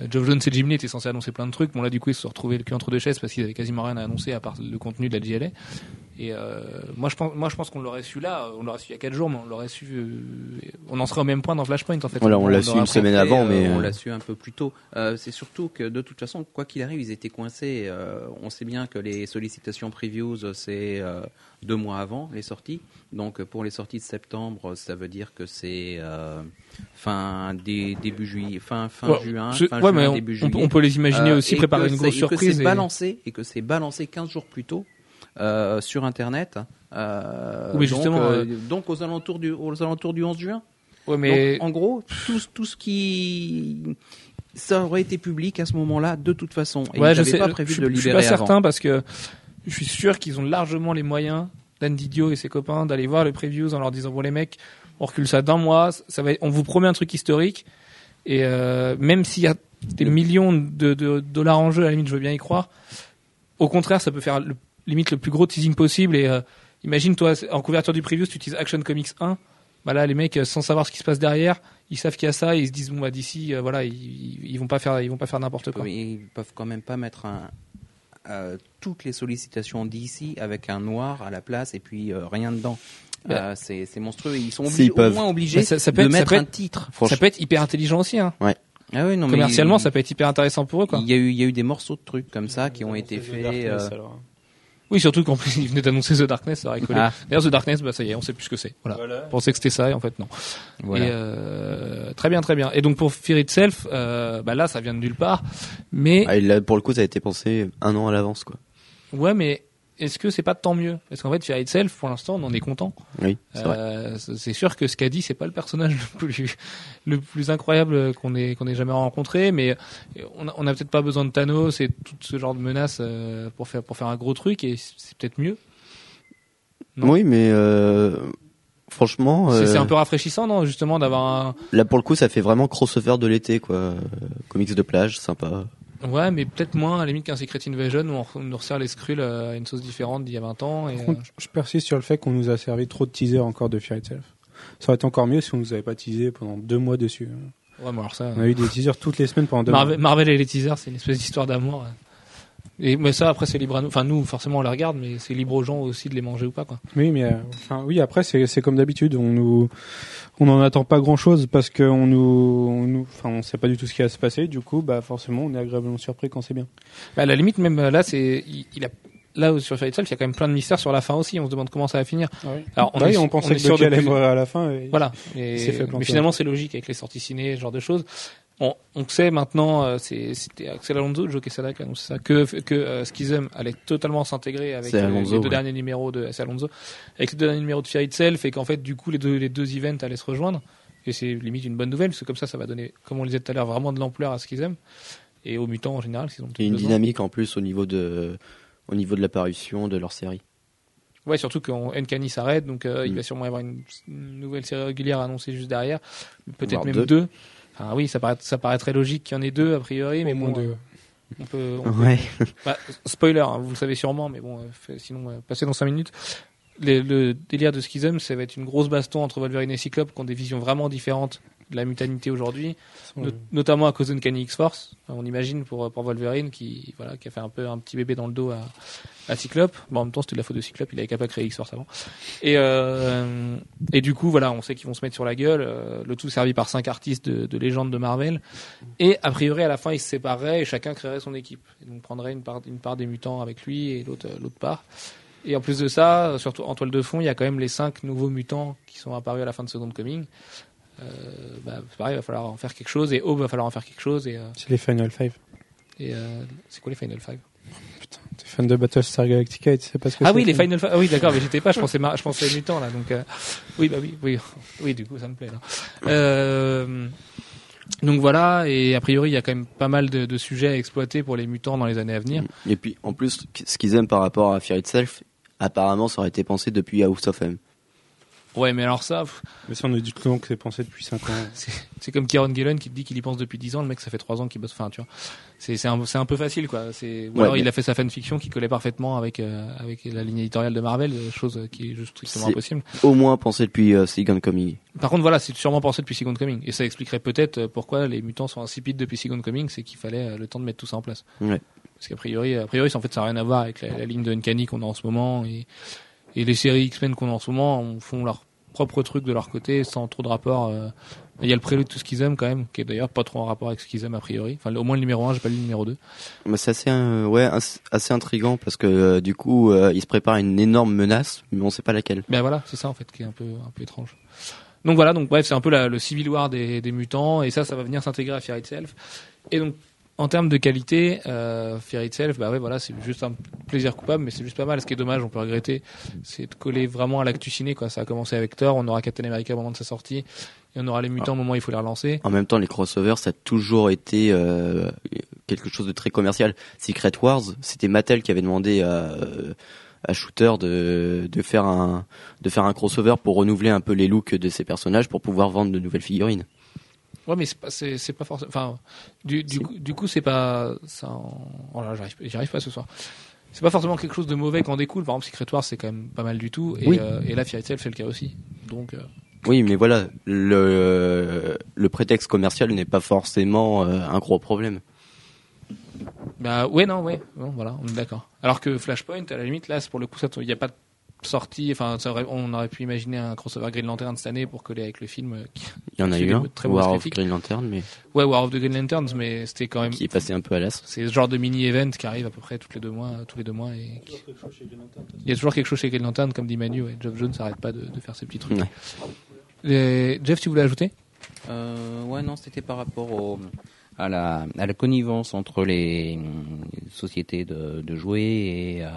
[SPEAKER 1] Geoff Jones et Jim Lee étaient censés annoncer plein de trucs. Bon là du coup ils se sont retrouvés le cul entre deux chaises parce qu'ils avaient quasiment rien à annoncer à part le contenu de la GLA. Et euh, moi je pense, moi je pense qu'on l'aurait su là, on l'aurait su il y a quatre jours, mais on l'aurait su, euh, on en serait au même point dans Flashpoint en fait.
[SPEAKER 5] Voilà, on l'a su une semaine avant,
[SPEAKER 3] euh,
[SPEAKER 5] mais,
[SPEAKER 3] on l'a su un peu plus tôt. Euh, c'est surtout que de toute façon, quoi qu'il arrive, ils étaient coincés. Euh, on sait bien que les sollicitations previews, c'est euh, deux mois avant les sorties. Donc euh, pour les sorties de septembre, ça veut dire que c'est euh, fin dé- début juillet, fin fin
[SPEAKER 1] Ouais,
[SPEAKER 3] juin, fin
[SPEAKER 1] ouais,
[SPEAKER 3] juin,
[SPEAKER 1] mais on,
[SPEAKER 3] début
[SPEAKER 1] peut-
[SPEAKER 3] juillet.
[SPEAKER 1] on peut les imaginer
[SPEAKER 3] Euh,
[SPEAKER 1] aussi préparer une grosse
[SPEAKER 3] et que
[SPEAKER 1] surprise.
[SPEAKER 3] c'est
[SPEAKER 1] et-
[SPEAKER 3] balancé et que c'est balancé 15 jours plus tôt euh, sur internet. Euh,
[SPEAKER 1] Oui,
[SPEAKER 3] donc,
[SPEAKER 1] justement,
[SPEAKER 3] euh,
[SPEAKER 1] euh,
[SPEAKER 3] donc aux alentours du aux alentours du 11 juin.
[SPEAKER 1] Ouais, mais
[SPEAKER 3] Donc, en gros, tout, tout ce qui ça aurait été public à ce moment-là de toute façon. Et
[SPEAKER 1] ouais, je sais,
[SPEAKER 3] pas
[SPEAKER 1] je
[SPEAKER 3] prévu
[SPEAKER 1] suis-
[SPEAKER 3] de le
[SPEAKER 1] je suis
[SPEAKER 3] libérer
[SPEAKER 1] pas
[SPEAKER 3] avant.
[SPEAKER 1] certain parce que je suis sûr qu'ils ont largement les moyens Dan Didio et ses copains d'aller voir les previews en leur disant bon les mecs, on recule ça d'un mois, ça va, on vous promet un truc historique et euh, même s'il y a des millions de, dollars en jeu, à la limite je veux bien y croire. Au contraire, ça peut faire le, limite le plus gros teasing possible et euh, imagine toi en couverture du preview, si tu utilises Action Comics 1, bah là les mecs euh, sans savoir ce qui se passe derrière, ils savent qu'il y a ça et ils se disent bon bah d'ici voilà ils, ils- vont pas faire ils vont pas faire n'importe quoi.
[SPEAKER 3] Mais ils peuvent quand même pas mettre un, toutes les sollicitations d'ici avec un noir à la place et puis euh, rien dedans.
[SPEAKER 1] Bah.
[SPEAKER 3] Euh, c'est monstrueux. Ils sont au moins obligés
[SPEAKER 1] Mais ça- ça peut
[SPEAKER 3] de
[SPEAKER 1] être- ça
[SPEAKER 3] mettre un titre.
[SPEAKER 1] Ça peut être hyper intelligent aussi hein.
[SPEAKER 3] Ah oui, non, mais
[SPEAKER 1] Commercialement, ça peut être hyper intéressant pour eux.
[SPEAKER 3] Il y a eu, il y a eu des morceaux de trucs comme ça qui ont été faits. euh,
[SPEAKER 1] Oui, surtout qu'en plus, [laughs] ils venaient d'annoncer The Darkness, ça aurait collé.
[SPEAKER 3] Ah.
[SPEAKER 1] D'ailleurs, The Darkness, bah, ça y est, on sait plus ce que c'est. Voilà. On pensait que c'était ça, et en fait, non.
[SPEAKER 3] voilà.
[SPEAKER 1] Et, euh, très bien, très bien. Et donc, pour Fear Itself, euh, bah là, ça vient de nulle part. Mais,
[SPEAKER 5] Ah, pour le coup, ça a été pensé un an à l'avance, quoi.
[SPEAKER 1] Ouais, mais est-ce que c'est pas tant mieux? Parce qu'en fait, Fear Itself, pour l'instant, on en est content.
[SPEAKER 5] Oui, c'est.
[SPEAKER 1] Euh, sûr que ce qu'a dit, c'est pas le personnage [laughs] le plus, le plus incroyable qu'on ait, qu'on ait jamais rencontré, mais on a, on a peut-être pas besoin de Thanos et tout ce genre de menaces euh, pour faire, pour faire un gros truc, et c'est peut-être mieux. non?
[SPEAKER 5] Oui, mais euh, franchement,
[SPEAKER 1] C'est
[SPEAKER 5] euh,
[SPEAKER 1] un peu rafraîchissant, non, justement, d'avoir un.
[SPEAKER 5] là pour le coup, ça fait vraiment crossover de l'été, quoi. Euh, Comics de plage, sympa.
[SPEAKER 1] Ouais, mais peut-être moins, à la limite, qu'un Secret Invasion où on, nous resserre les Skrulls euh, à une sauce différente d'il y a 20 ans. Et,
[SPEAKER 2] Par
[SPEAKER 1] euh,
[SPEAKER 2] contre, je persiste sur le fait qu'on nous a servi trop de teasers encore de Fear Itself. Ça aurait été encore mieux si on nous avait pas teasé pendant deux mois dessus.
[SPEAKER 1] ouais, mais alors ça.
[SPEAKER 2] On a eu des teasers toutes les semaines pendant deux
[SPEAKER 1] Marvel,
[SPEAKER 2] mois.
[SPEAKER 1] Marvel et les teasers, c'est une espèce d'histoire d'amour. Et mais ça, après, c'est libre à nous. Enfin, nous, forcément, on les regarde, mais c'est libre aux gens aussi de les manger ou pas, quoi.
[SPEAKER 2] Oui, mais euh, enfin, oui, après c'est c'est comme d'habitude, on nous on n'en attend pas grand chose parce qu'on nous on nous enfin on sait pas du tout ce qui va se passer. Du coup, bah forcément, on est agréablement surpris quand c'est bien.
[SPEAKER 1] Bah, à la limite, même là, c'est, il, il a, là, sur Fairy Itself, il y a quand même plein de mystères sur la fin aussi. On se demande comment ça va finir. Alors, on
[SPEAKER 2] Bah
[SPEAKER 1] est-
[SPEAKER 2] oui, on
[SPEAKER 1] on
[SPEAKER 2] pensait
[SPEAKER 1] est
[SPEAKER 2] que
[SPEAKER 1] sûr
[SPEAKER 2] Bucky allait à la fin. et-
[SPEAKER 1] Voilà. Et- mais finalement, c'est logique avec les sorties ciné, ce genre de choses. On, on sait maintenant, euh, c'était Axel Alonso, Joe Quesada qui a annoncé ça, que, que euh, Schism allait totalement s'intégrer avec euh,
[SPEAKER 5] Alonso,
[SPEAKER 1] les deux
[SPEAKER 5] ouais.
[SPEAKER 1] derniers numéros de c'est Alonso, avec les deux derniers numéros de Fear Itself, et qu'en fait, du coup, les deux, les deux events allaient se rejoindre. Et c'est limite une bonne nouvelle, parce que comme ça, ça va donner, comme on le disait tout à l'heure, vraiment de l'ampleur à Schism et aux mutants en général, ont
[SPEAKER 5] Et une
[SPEAKER 1] besoin.
[SPEAKER 5] dynamique en plus au niveau de au niveau de l'apparition de leur série.
[SPEAKER 1] Ouais, surtout quand Nkani s'arrête, donc euh, il
[SPEAKER 5] Mm.
[SPEAKER 1] va sûrement y avoir une, une nouvelle série régulière annoncée juste derrière, peut-être même
[SPEAKER 5] deux.
[SPEAKER 1] deux. Enfin oui, ça paraît, ça paraît très logique qu'il y en ait deux a priori, mais
[SPEAKER 2] moins
[SPEAKER 1] bon,
[SPEAKER 2] deux.
[SPEAKER 1] on peut. on peut-
[SPEAKER 5] Ouais.
[SPEAKER 1] bah, spoiler, hein, vous le savez sûrement, mais bon, euh, fait- sinon euh, passez dans 5 minutes. Le, le délire de Schism, ça va être une grosse baston entre Wolverine et Cyclope qui ont des visions vraiment différentes la mutanité aujourd'hui, notamment à cause d'Uncanny X-Force. Enfin, on imagine pour, pour Wolverine qui, voilà, qui a fait un peu un petit bébé dans le dos à, à Cyclope. Bon, en même temps, c'était de la faute de Cyclope, il avait qu'à pas créer X-Force avant. Et, euh, et du coup, voilà, on sait qu'ils vont se mettre sur la gueule. euh, le tout servi par cinq artistes de, de légende de Marvel. Et a priori, à la fin, ils se sépareraient et chacun créerait son équipe. Et donc, prendrait une part, une part des mutants avec lui et l'autre, l'autre part. Et en plus de ça, surtout en toile de fond, il y a quand même les cinq nouveaux mutants qui sont apparus à la fin de Second Coming. Euh, bah, c'est pareil, il va falloir en faire quelque chose et Aube va falloir en faire quelque chose et, euh,
[SPEAKER 2] C'est les Final Five.
[SPEAKER 1] et euh, c'est quoi les Final Five?
[SPEAKER 2] Putain, t'es fan de Battlestar Galactica et tu sais pas ce que
[SPEAKER 1] Ah
[SPEAKER 2] c'est,
[SPEAKER 1] oui, les Final Fa- ah oui, d'accord, mais j'étais pas, je pensais, mar- je pensais mutant là, donc euh, oui, bah oui, oui, oui, du coup, ça me plaît là. Euh, donc voilà, et a priori, il y a quand même pas mal de, de sujets à exploiter pour les mutants dans les années à venir.
[SPEAKER 5] Et puis, en plus, ce qu'ils aiment par rapport à Fear Itself, apparemment, ça aurait été pensé depuis House of M.
[SPEAKER 1] Ouais, mais alors ça, pff,
[SPEAKER 2] Mais ça, on a dit tout le long que c'est pensé depuis 5 ans. [laughs]
[SPEAKER 1] c'est comme Kieron Gillen qui te dit qu'il y pense depuis 10 ans, le mec, ça fait 3 ans qu'il bosse, enfin, tu vois. C'est, c'est un, un peu facile, quoi. C'est, ou
[SPEAKER 5] Ouais,
[SPEAKER 1] alors
[SPEAKER 5] mais-
[SPEAKER 1] il a fait sa fanfiction qui collait parfaitement avec, euh, avec la ligne éditoriale de Marvel, euh, chose qui est juste strictement impossible.
[SPEAKER 5] Au moins pensé depuis euh, Second Coming.
[SPEAKER 1] Par contre, voilà, c'est sûrement pensé depuis Second Coming. Et ça expliquerait peut-être euh, pourquoi les mutants sont insipides depuis Second Coming, c'est qu'il fallait euh, le temps de mettre tout ça en place.
[SPEAKER 5] Ouais.
[SPEAKER 1] Parce qu'a priori, a priori, ça, en fait, ça n'a rien à voir avec la, la ligne de Uncanny qu'on a en ce moment et, et les séries X-Men qu'on a en ce moment on- font leur propre truc de leur côté sans trop de rapport. euh. Il y a le prélude de tout ce qu'ils aiment quand même, qui est d'ailleurs pas trop en rapport avec ce qu'ils aiment a priori. Enfin, au moins le numéro 1, j'ai pas lu le numéro 2.
[SPEAKER 5] Mais c'est assez, euh, ouais, as- assez intrigant parce que euh, du coup, euh, il se prépare une énorme menace, mais on sait pas laquelle.
[SPEAKER 1] Ben voilà, c'est ça en fait qui est un peu un peu étrange. Donc voilà, donc bref, c'est un peu la- le Civil War des, des mutants et ça, ça va venir s'intégrer à Fear Itself. Et donc en termes de qualité, euh, Fear Itself, bah ouais, voilà, c'est juste un plaisir coupable, mais c'est juste pas mal. Ce qui est dommage, on peut regretter, c'est de coller vraiment à l'actu ciné. Quoi. Ça a commencé avec Thor, on aura Captain America au moment de sa sortie, et on aura les mutants au moment où il faut les relancer.
[SPEAKER 5] En même temps, les crossovers, ça a toujours été euh, quelque chose de très commercial. Secret Wars, c'était Mattel qui avait demandé à, à Shooter de faire un crossover pour renouveler un peu les looks de ses personnages pour pouvoir vendre de nouvelles figurines.
[SPEAKER 1] Ouais, mais c'est pas, c'est, c'est pas forcément. Enfin, du, du, coup, du coup, c'est pas. Ça, en- oh là, j'arrive, j'y arrive pas ce soir. C'est pas forcément quelque chose de mauvais qu'en découle. Par exemple, Secret Wars, c'est quand même pas mal du tout. Et,
[SPEAKER 5] Oui.
[SPEAKER 1] euh, et là, Fear Itself, c'est le cas aussi. Donc, euh,
[SPEAKER 5] Oui, mais voilà, le le prétexte commercial n'est pas forcément euh, un gros problème.
[SPEAKER 1] bah, ouais, non, ouais. Non, voilà, on est d'accord. Alors que Flashpoint, à la limite, là, c'est pour le coup, il n'y a pas de sortie. Enfin, aurait- on aurait pu imaginer un crossover Green Lantern cette année pour coller avec le film. Qui...
[SPEAKER 5] Il y en a eu un,
[SPEAKER 1] très
[SPEAKER 5] War of. Green Lantern, mais
[SPEAKER 1] Ouais, War of the Green Lanterns, mais c'était quand même.
[SPEAKER 5] qui est passé un peu à l'as.
[SPEAKER 1] C'est ce genre de mini-event qui arrive à peu près tous les deux mois, tous les deux mois et qui- Il y a toujours quelque chose chez Green Lantern, comme dit Manu, ouais. Geoff Jones n'arrête pas de, de faire ses petits trucs.
[SPEAKER 5] Ouais.
[SPEAKER 1] Les- Jeff, tu voulais ajouter?
[SPEAKER 3] Euh, ouais, non, c'était par rapport au, à, la, à la connivence entre les hum, sociétés de, de jouets et, euh,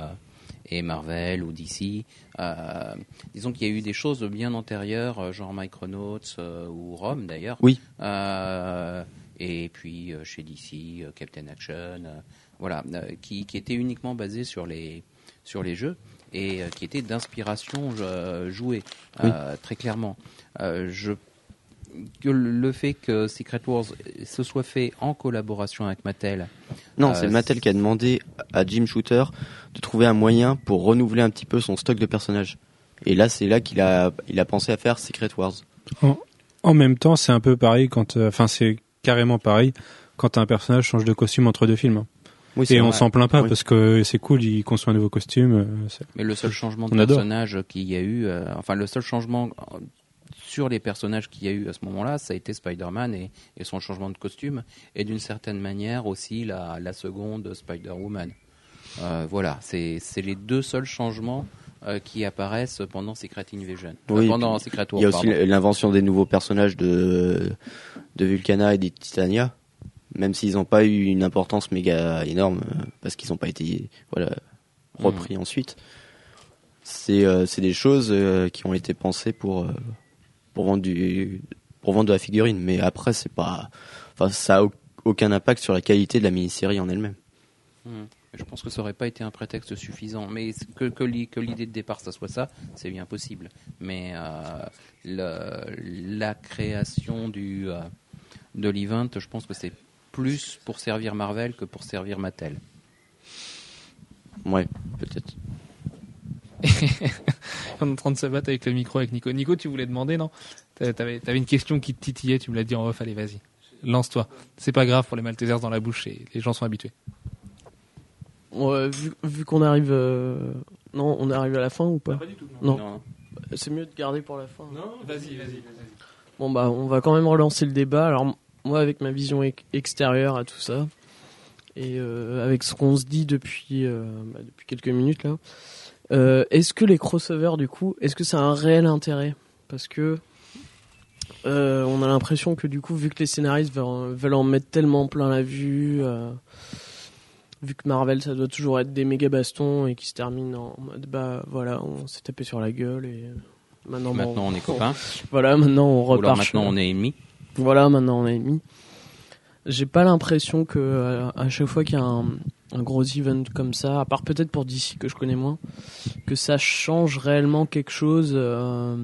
[SPEAKER 3] et Marvel ou DC. Euh, disons qu'il y a eu des choses bien antérieures, euh, genre Micronauts euh, ou Rome d'ailleurs.
[SPEAKER 5] Oui.
[SPEAKER 3] Euh, et puis euh, chez DC, euh, Captain Action, voilà, qui, qui étaient uniquement basés sur les, sur les jeux et qui étaient d'inspiration jouée, euh, très clairement. Euh, je que le fait que Secret Wars se soit fait en collaboration avec Mattel.
[SPEAKER 5] Non,
[SPEAKER 3] Euh,
[SPEAKER 5] c'est Mattel qui a demandé à Jim Shooter de trouver un moyen pour renouveler un petit peu son stock de personnages. Et là, c'est là qu'il a, il a pensé à faire Secret Wars.
[SPEAKER 2] En même temps, c'est un peu pareil quand, euh, enfin, c'est carrément pareil quand un personnage change de costume entre deux films.
[SPEAKER 5] Oui,
[SPEAKER 2] Et on s'en plaint pas
[SPEAKER 5] Oui.
[SPEAKER 2] parce que c'est cool, il conçoit un nouveau costume. euh,
[SPEAKER 3] Mais le seul changement de personnage qu'il y a eu, euh, enfin le seul changement euh, sur les personnages qu'il y a eu à ce moment-là, ça a été Spider-Man et, et son changement de costume, et d'une certaine manière aussi la, la seconde Spider-Woman. Euh, voilà, c'est les deux seuls changements euh, qui apparaissent pendant Secret Invasion. Euh,
[SPEAKER 5] Oui,
[SPEAKER 3] pendant Secret War,
[SPEAKER 5] Il y a aussi l'invention des nouveaux personnages de, de Vulcana et des Titania. Même s'ils n'ont pas eu une importance méga énorme, parce qu'ils n'ont pas été voilà, repris ensuite. C'est des choses qui ont été pensées pour, pour, vendre du, pour vendre de la figurine. Mais après, c'est pas, enfin, ça a au- aucun impact sur la qualité de la mini-série en elle-même.
[SPEAKER 3] Hmm. Je pense que ça aurait pas été un prétexte suffisant, mais que, que, l'i- que l'idée de départ ça soit ça, c'est bien possible. Mais euh, le- la création du euh, de l'event, je pense que c'est plus pour servir Marvel que pour servir Mattel.
[SPEAKER 5] Ouais, peut-être. [laughs]
[SPEAKER 1] On est en train de se battre avec le micro avec Nico. Nico, tu voulais demander, non? T'a- T'avais avais une question qui te titillait, tu me l'as dit en off, allez, vas-y. Lance-toi. C'est pas grave pour les Maltesers dans la bouche, et les gens sont habitués.
[SPEAKER 4] Ouais, vu, vu qu'on arrive. euh, Non, on est arrivé à la fin ou pas?
[SPEAKER 1] Du tout.
[SPEAKER 4] Non. C'est mieux de garder pour la fin.
[SPEAKER 1] Non, vas-y, vas-y.
[SPEAKER 4] Bon bah on va quand même relancer le débat. Alors moi avec ma vision ex- extérieure à tout ça et euh, avec ce qu'on se dit depuis euh, bah, depuis quelques minutes là, euh, est-ce que les crossovers du coup, est-ce que ça a un réel intérêt? Parce que euh, on a l'impression que du coup vu que les scénaristes veulent, veulent en mettre tellement plein la vue, euh, vu que Marvel ça doit toujours être des méga bastons et qui se terminent en mode bah voilà on s'est tapé sur la gueule et maintenant bon,
[SPEAKER 3] on est copains. [laughs]
[SPEAKER 4] voilà maintenant on
[SPEAKER 3] Ou alors
[SPEAKER 4] repart
[SPEAKER 3] maintenant, on est ennemis.
[SPEAKER 4] voilà maintenant on est mis j'ai pas l'impression que à chaque fois qu'il y a un, un gros event comme ça à part peut-être pour DC que je connais moins que ça change réellement quelque chose euh,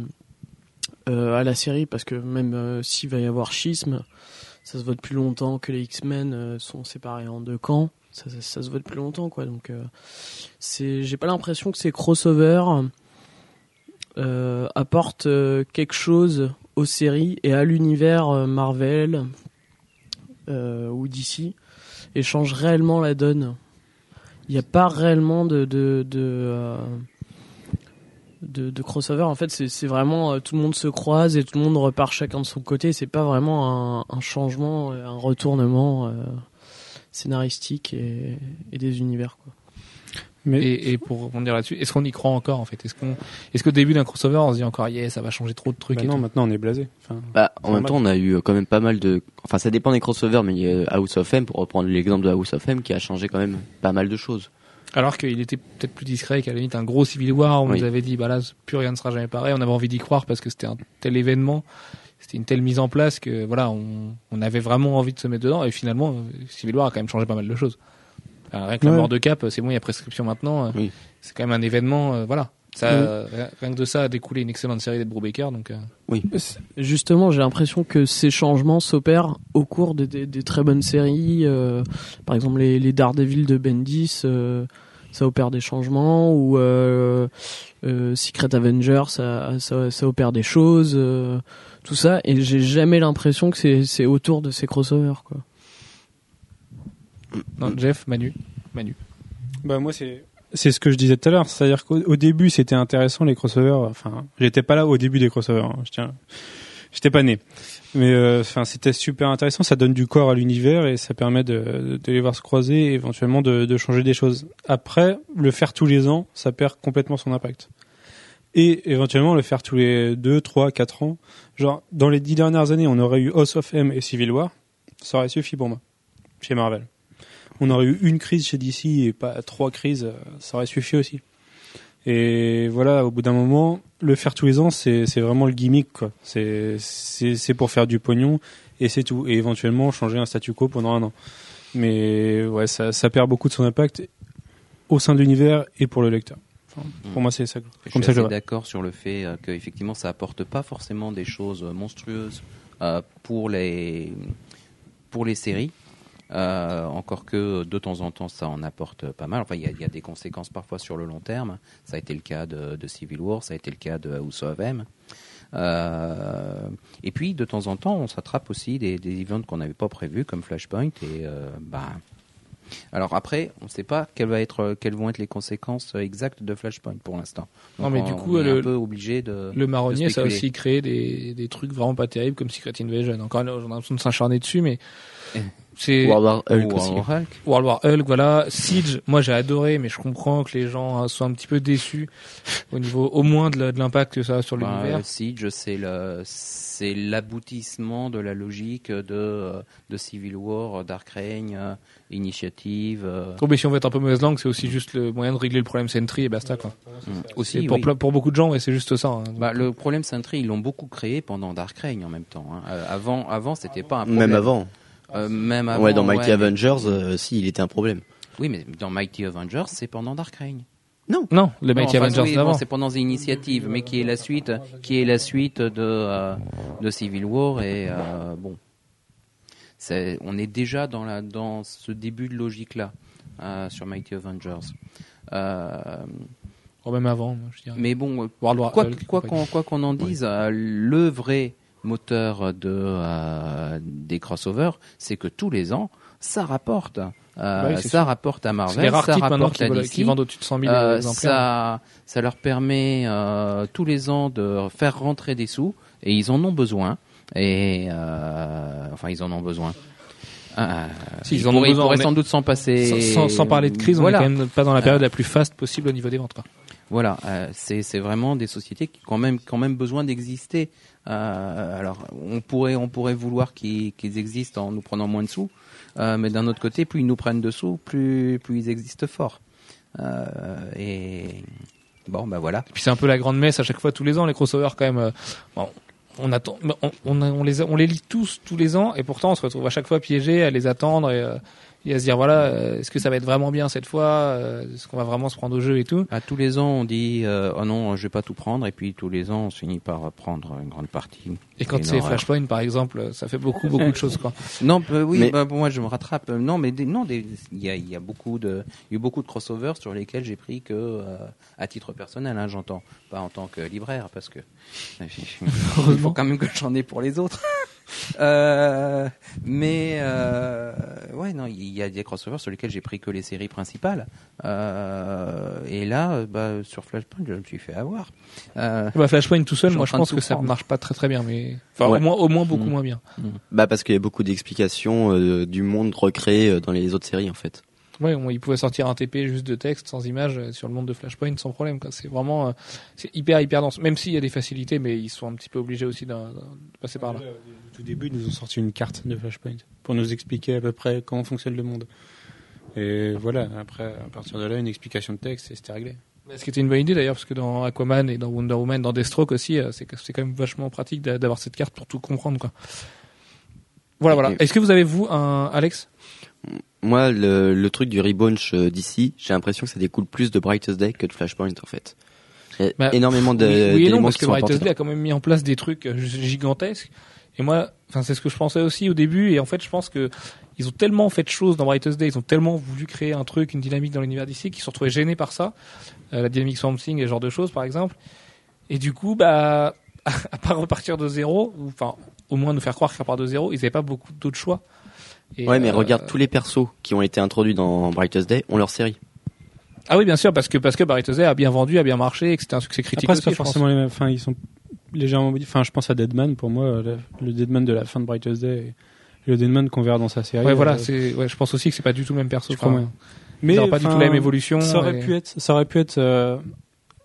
[SPEAKER 4] euh, à la série parce que même euh, s'il va y avoir schisme ça se voit depuis longtemps que les X-Men euh, sont séparés en deux camps. Ça, se voit depuis longtemps quoi. Donc c'est j'ai pas l'impression que ces crossovers apportent quelque chose aux séries et à l'univers Marvel ou DC et change réellement la donne. Il n'y a pas réellement de de de, euh, crossover. En fait, c'est vraiment euh, tout le monde se croise et tout le monde repart chacun de son côté. C'est pas vraiment un, changement, euh, un retournement scénaristique et, et des univers. Quoi.
[SPEAKER 2] Mais
[SPEAKER 1] Et, et pour rebondir là-dessus, est-ce qu'on y croit encore en fait? Est-ce qu'on, est-ce qu'au début d'un crossover, on se dit encore, yeah, ça va changer trop de trucs
[SPEAKER 2] bah
[SPEAKER 1] et
[SPEAKER 2] non,
[SPEAKER 1] tout
[SPEAKER 2] maintenant on est blasé. Enfin,
[SPEAKER 5] Bah, en même temps, on a eu euh, quand même pas mal de. Enfin, ça dépend des crossovers, mais il y a House of M, pour reprendre l'exemple de House of M, qui a changé quand même pas mal de choses.
[SPEAKER 1] Alors qu'il était peut-être plus discret, qu'à la limite un gros Civil War, on
[SPEAKER 5] Oui.
[SPEAKER 1] nous avait dit, bah là, plus rien ne sera jamais pareil. On avait envie d'y croire parce que c'était un tel événement, c'était une telle mise en place que voilà, on, on avait vraiment envie de se mettre dedans. Et finalement, Civil War a quand même changé pas mal de choses. Enfin, rien que la
[SPEAKER 2] Ouais.
[SPEAKER 1] mort de Cap, c'est bon, il y a prescription maintenant. euh,
[SPEAKER 5] Oui.
[SPEAKER 1] C'est quand même un événement, euh, voilà. Ça, euh, rien que de ça a découlé une excellente série d'Ed Brubaker, donc. euh,
[SPEAKER 4] Justement, j'ai l'impression que ces changements s'opèrent au cours des, des- des très bonnes séries. euh, par exemple, les, les Daredevil de Bendis, euh, ça opère des changements. Ou euh, euh, Secret Avengers, ça, ça, ça opère des choses. euh, tout ça. Et j'ai jamais l'impression que c'est c'est autour de ces crossovers. Quoi.
[SPEAKER 1] Non, Jeff, Manu, Manu.
[SPEAKER 2] Bah moi c'est c'est ce que je disais tout à l'heure, c'est-à-dire qu'au au début c'était intéressant les crossovers. Enfin, j'étais pas là au début des crossovers. hein, je tiens, j'étais pas né. Mais euh, enfin c'était super intéressant, ça donne du corps à l'univers et ça permet de, de les voir se croiser et éventuellement de, de changer des choses. Après, le faire tous les ans, ça perd complètement son impact. Et éventuellement le faire tous les 2, 3, 4 ans. Genre dans les dix dernières années, on aurait eu House of M et Civil War, ça aurait suffi pour moi chez Marvel on aurait eu une crise chez DC et pas trois crises, ça aurait suffi aussi. Et voilà, au bout d'un moment, le faire tous les ans, c'est vraiment le gimmick, quoi. C'est pour faire du pognon et c'est tout. Et éventuellement changer un statu quo pendant un an. Mais ouais, ça, ça perd beaucoup de son impact au sein de l'univers et pour le lecteur. Enfin, pour moi, c'est ça.
[SPEAKER 3] Je
[SPEAKER 2] Comme
[SPEAKER 3] suis
[SPEAKER 2] je
[SPEAKER 3] d'accord sur le fait euh, que effectivement ça apporte pas forcément des choses monstrueuses euh, pour les pour les séries. Euh, encore que de temps en temps ça en apporte pas mal. Enfin, il y a, y a des conséquences parfois sur le long terme. Ça a été le cas de, de Civil War, ça a été le cas de House of M. Euh, et puis de temps en temps, on s'attrape aussi des, des events qu'on n'avait pas prévus comme Flashpoint. Et euh, bah, alors après, on ne sait pas quelles, va être, quelles vont être les conséquences exactes de Flashpoint pour l'instant.
[SPEAKER 1] Non, mais
[SPEAKER 3] on-
[SPEAKER 1] du coup,
[SPEAKER 3] on est
[SPEAKER 1] le-
[SPEAKER 3] un peu obligé de.
[SPEAKER 1] Le marronnier,
[SPEAKER 3] de
[SPEAKER 1] ça a aussi créé des, des trucs vraiment pas terribles comme Secret Invasion. Encore j'en ai l'impression de s'acharner dessus, mais. C'est
[SPEAKER 5] World War Hulk.
[SPEAKER 1] World War Hulk, voilà. Siege, moi j'ai adoré, mais je comprends que les gens hein, soient un petit peu déçus au niveau, au moins de l'impact que ça a sur
[SPEAKER 3] Bah,
[SPEAKER 1] l'univers.
[SPEAKER 3] Siege, c'est le, c'est l'aboutissement de la logique de, de Civil War, Dark Reign, euh, Initiative. euh,
[SPEAKER 1] Oh, mais si on veut être un peu mauvaise langue, c'est aussi juste le moyen de régler le problème Sentry et basta, quoi.
[SPEAKER 3] mm,
[SPEAKER 1] Et
[SPEAKER 3] aussi,
[SPEAKER 1] pour,
[SPEAKER 3] oui.
[SPEAKER 1] plein- pour beaucoup de gens, ouais, c'est juste ça. hein.
[SPEAKER 3] Bah, le problème Sentry, ils l'ont beaucoup créé pendant Dark Reign en même temps. hein. Euh, avant, avant, c'était pas un problème.
[SPEAKER 5] Même avant.
[SPEAKER 3] Euh, même avant.
[SPEAKER 5] ouais, dans Mighty
[SPEAKER 3] ouais, mais-
[SPEAKER 5] Avengers, euh, si, il était un problème.
[SPEAKER 3] Oui, mais dans Mighty Avengers, c'est pendant Dark Reign.
[SPEAKER 1] Non, les Mighty
[SPEAKER 3] Non,
[SPEAKER 1] Avengers
[SPEAKER 3] oui,
[SPEAKER 1] d'avant.
[SPEAKER 3] bon, c'est pendant The Initiative, mais qui est la suite, qui est la suite de euh, de Civil War et euh, bon, on est déjà dans la dans ce début de logique là sur Mighty Avengers. Euh,
[SPEAKER 1] Oh, même avant, je dirais.
[SPEAKER 3] mais bon,
[SPEAKER 1] World War
[SPEAKER 3] quoi qu'on en dise, euh, le vrai moteur de euh, des crossovers, c'est que tous les ans, ça rapporte. Euh,
[SPEAKER 1] Bah oui,
[SPEAKER 3] ça
[SPEAKER 1] sûr.
[SPEAKER 3] rapporte à Marvel, ça rapporte à DC.
[SPEAKER 1] qui vendent au-dessus de 100 000
[SPEAKER 3] Euh,
[SPEAKER 1] exemplaires.
[SPEAKER 3] ça, ça leur permet euh, tous les ans de faire rentrer des sous et ils en ont besoin. Et euh, enfin, ils en ont besoin. Euh,
[SPEAKER 1] Si, ils
[SPEAKER 3] ils
[SPEAKER 1] en ont
[SPEAKER 3] pourraient- ils
[SPEAKER 1] besoin,
[SPEAKER 3] pourraient
[SPEAKER 1] on est-
[SPEAKER 3] sans doute s'en passer.
[SPEAKER 1] Sans, sans- sans parler de crise,
[SPEAKER 3] Voilà.
[SPEAKER 1] on est quand même pas dans la période la plus faste possible au niveau des ventes, quoi.
[SPEAKER 3] Voilà, euh, c'est c'est vraiment des sociétés qui ont quand même quand même besoin d'exister. Euh, alors on pourrait on pourrait vouloir qu'ils existent en nous prenant moins de sous, euh, mais d'un autre côté, plus ils nous prennent de sous, plus plus ils existent fort. Euh, et bon, bah voilà.
[SPEAKER 1] Puis c'est un peu la grande messe à chaque fois tous les ans les crossovers quand même. bon, on attend, on, on, les on les lit tous tous les ans et pourtant on se retrouve à chaque fois piégé à les attendre et, et à se dire voilà euh, est-ce que ça va être vraiment bien cette fois euh, est-ce qu'on va vraiment se prendre au jeu et tout.
[SPEAKER 3] À tous les ans, on dit euh, oh non, je vais pas tout prendre, et puis tous les ans, on se finit par prendre une grande partie.
[SPEAKER 1] Et quand c'est. Flashpoint par exemple ça fait beaucoup beaucoup de choses quoi. [laughs]
[SPEAKER 3] Non, bah oui,
[SPEAKER 5] Mais-
[SPEAKER 3] bah, pour moi je me rattrape. Non, mais des- non, des- il y a, il y a beaucoup de, il y a eu beaucoup de crossovers sur lesquels j'ai pris que euh, à titre personnel, hein, j'entends, pas en tant que libraire, parce que [laughs] il faut quand même que j'en ai pour les autres. [laughs] Euh, mais euh, ouais, non, il y a des crossovers sur lesquels j'ai pris que les séries principales. Euh, et là, bah, sur Flashpoint, je me suis fait avoir. Euh,
[SPEAKER 1] Bah, Flashpoint tout seul moi je pense que ça marche pas très très bien mais enfin
[SPEAKER 5] Ouais.
[SPEAKER 1] au moins au moins beaucoup
[SPEAKER 3] Mm.
[SPEAKER 1] moins bien.
[SPEAKER 5] Bah parce qu'il y a beaucoup d'explications euh, du monde recréé dans les autres séries en fait.
[SPEAKER 1] Ouais, on- il pouvait sortir un TP juste de texte sans image euh, sur le monde de Flashpoint sans problème. C'est vraiment, euh, c'est hyper hyper dense. Même s'il y a des facilités, mais ils sont un petit peu obligés aussi de passer par là.
[SPEAKER 2] Au tout début, ils nous ont sorti une carte de Flashpoint pour nous expliquer à peu près comment fonctionne le monde. Et voilà, après, à partir de là, une explication de texte et c'était réglé.
[SPEAKER 1] Ce qui était une bonne idée d'ailleurs, parce que dans Aquaman et dans Wonder Woman, dans Deathstroke aussi, euh, c'est quand même vachement pratique d'a- d'avoir cette carte pour tout comprendre. Quoi. Voilà, voilà. Est-ce que vous avez vous un Alex?
[SPEAKER 5] Moi, le, le truc du relaunch euh, d'ici, j'ai l'impression que ça découle plus de Brightest Day que de Flashpoint en fait. Il y a
[SPEAKER 1] Bah,
[SPEAKER 5] énormément de-
[SPEAKER 1] Oui, oui et non, parce que Brightest. Day a quand même mis en place des trucs euh, gigantesques. Et moi, enfin, c'est ce que je pensais aussi au début. Et en fait, je pense que ils ont tellement fait de choses dans Brightest Day, ils ont tellement voulu créer un truc, une dynamique dans l'univers d'ici, qu'ils se sont retrouvés gênés par ça. Euh, la dynamique Swamp Thing et ce genre de choses, par exemple. Et du coup, bah, [laughs] à part repartir de zéro, ou enfin, au moins nous faire croire qu'à part de zéro, ils n'avaient pas beaucoup d'autres choix. Et,
[SPEAKER 5] Ouais, mais
[SPEAKER 1] euh,
[SPEAKER 5] regarde tous les persos qui ont été introduits dans Brightest Day ont leur série.
[SPEAKER 1] Ah oui, bien sûr, parce que parce que Brightest Day a bien vendu, a bien marché, et que c'était un succès critique
[SPEAKER 2] Après,
[SPEAKER 1] aussi,
[SPEAKER 2] pas
[SPEAKER 1] je pense.
[SPEAKER 2] forcément les mêmes. Enfin, ils sont légèrement modifiés. Enfin, je pense à Deadman. Pour moi, le, le Deadman de la fin de Brightest Day et le Deadman qu'on verra dans sa série.
[SPEAKER 1] Ouais, voilà,
[SPEAKER 2] euh,
[SPEAKER 1] c'est, ouais, je pense aussi que c'est pas du tout le même perso.
[SPEAKER 2] je crois
[SPEAKER 1] Enfin,
[SPEAKER 2] moyen.
[SPEAKER 1] Mais pas du tout la même évolution.
[SPEAKER 2] Ça aurait
[SPEAKER 1] et-
[SPEAKER 2] pu être, ça aurait pu être euh,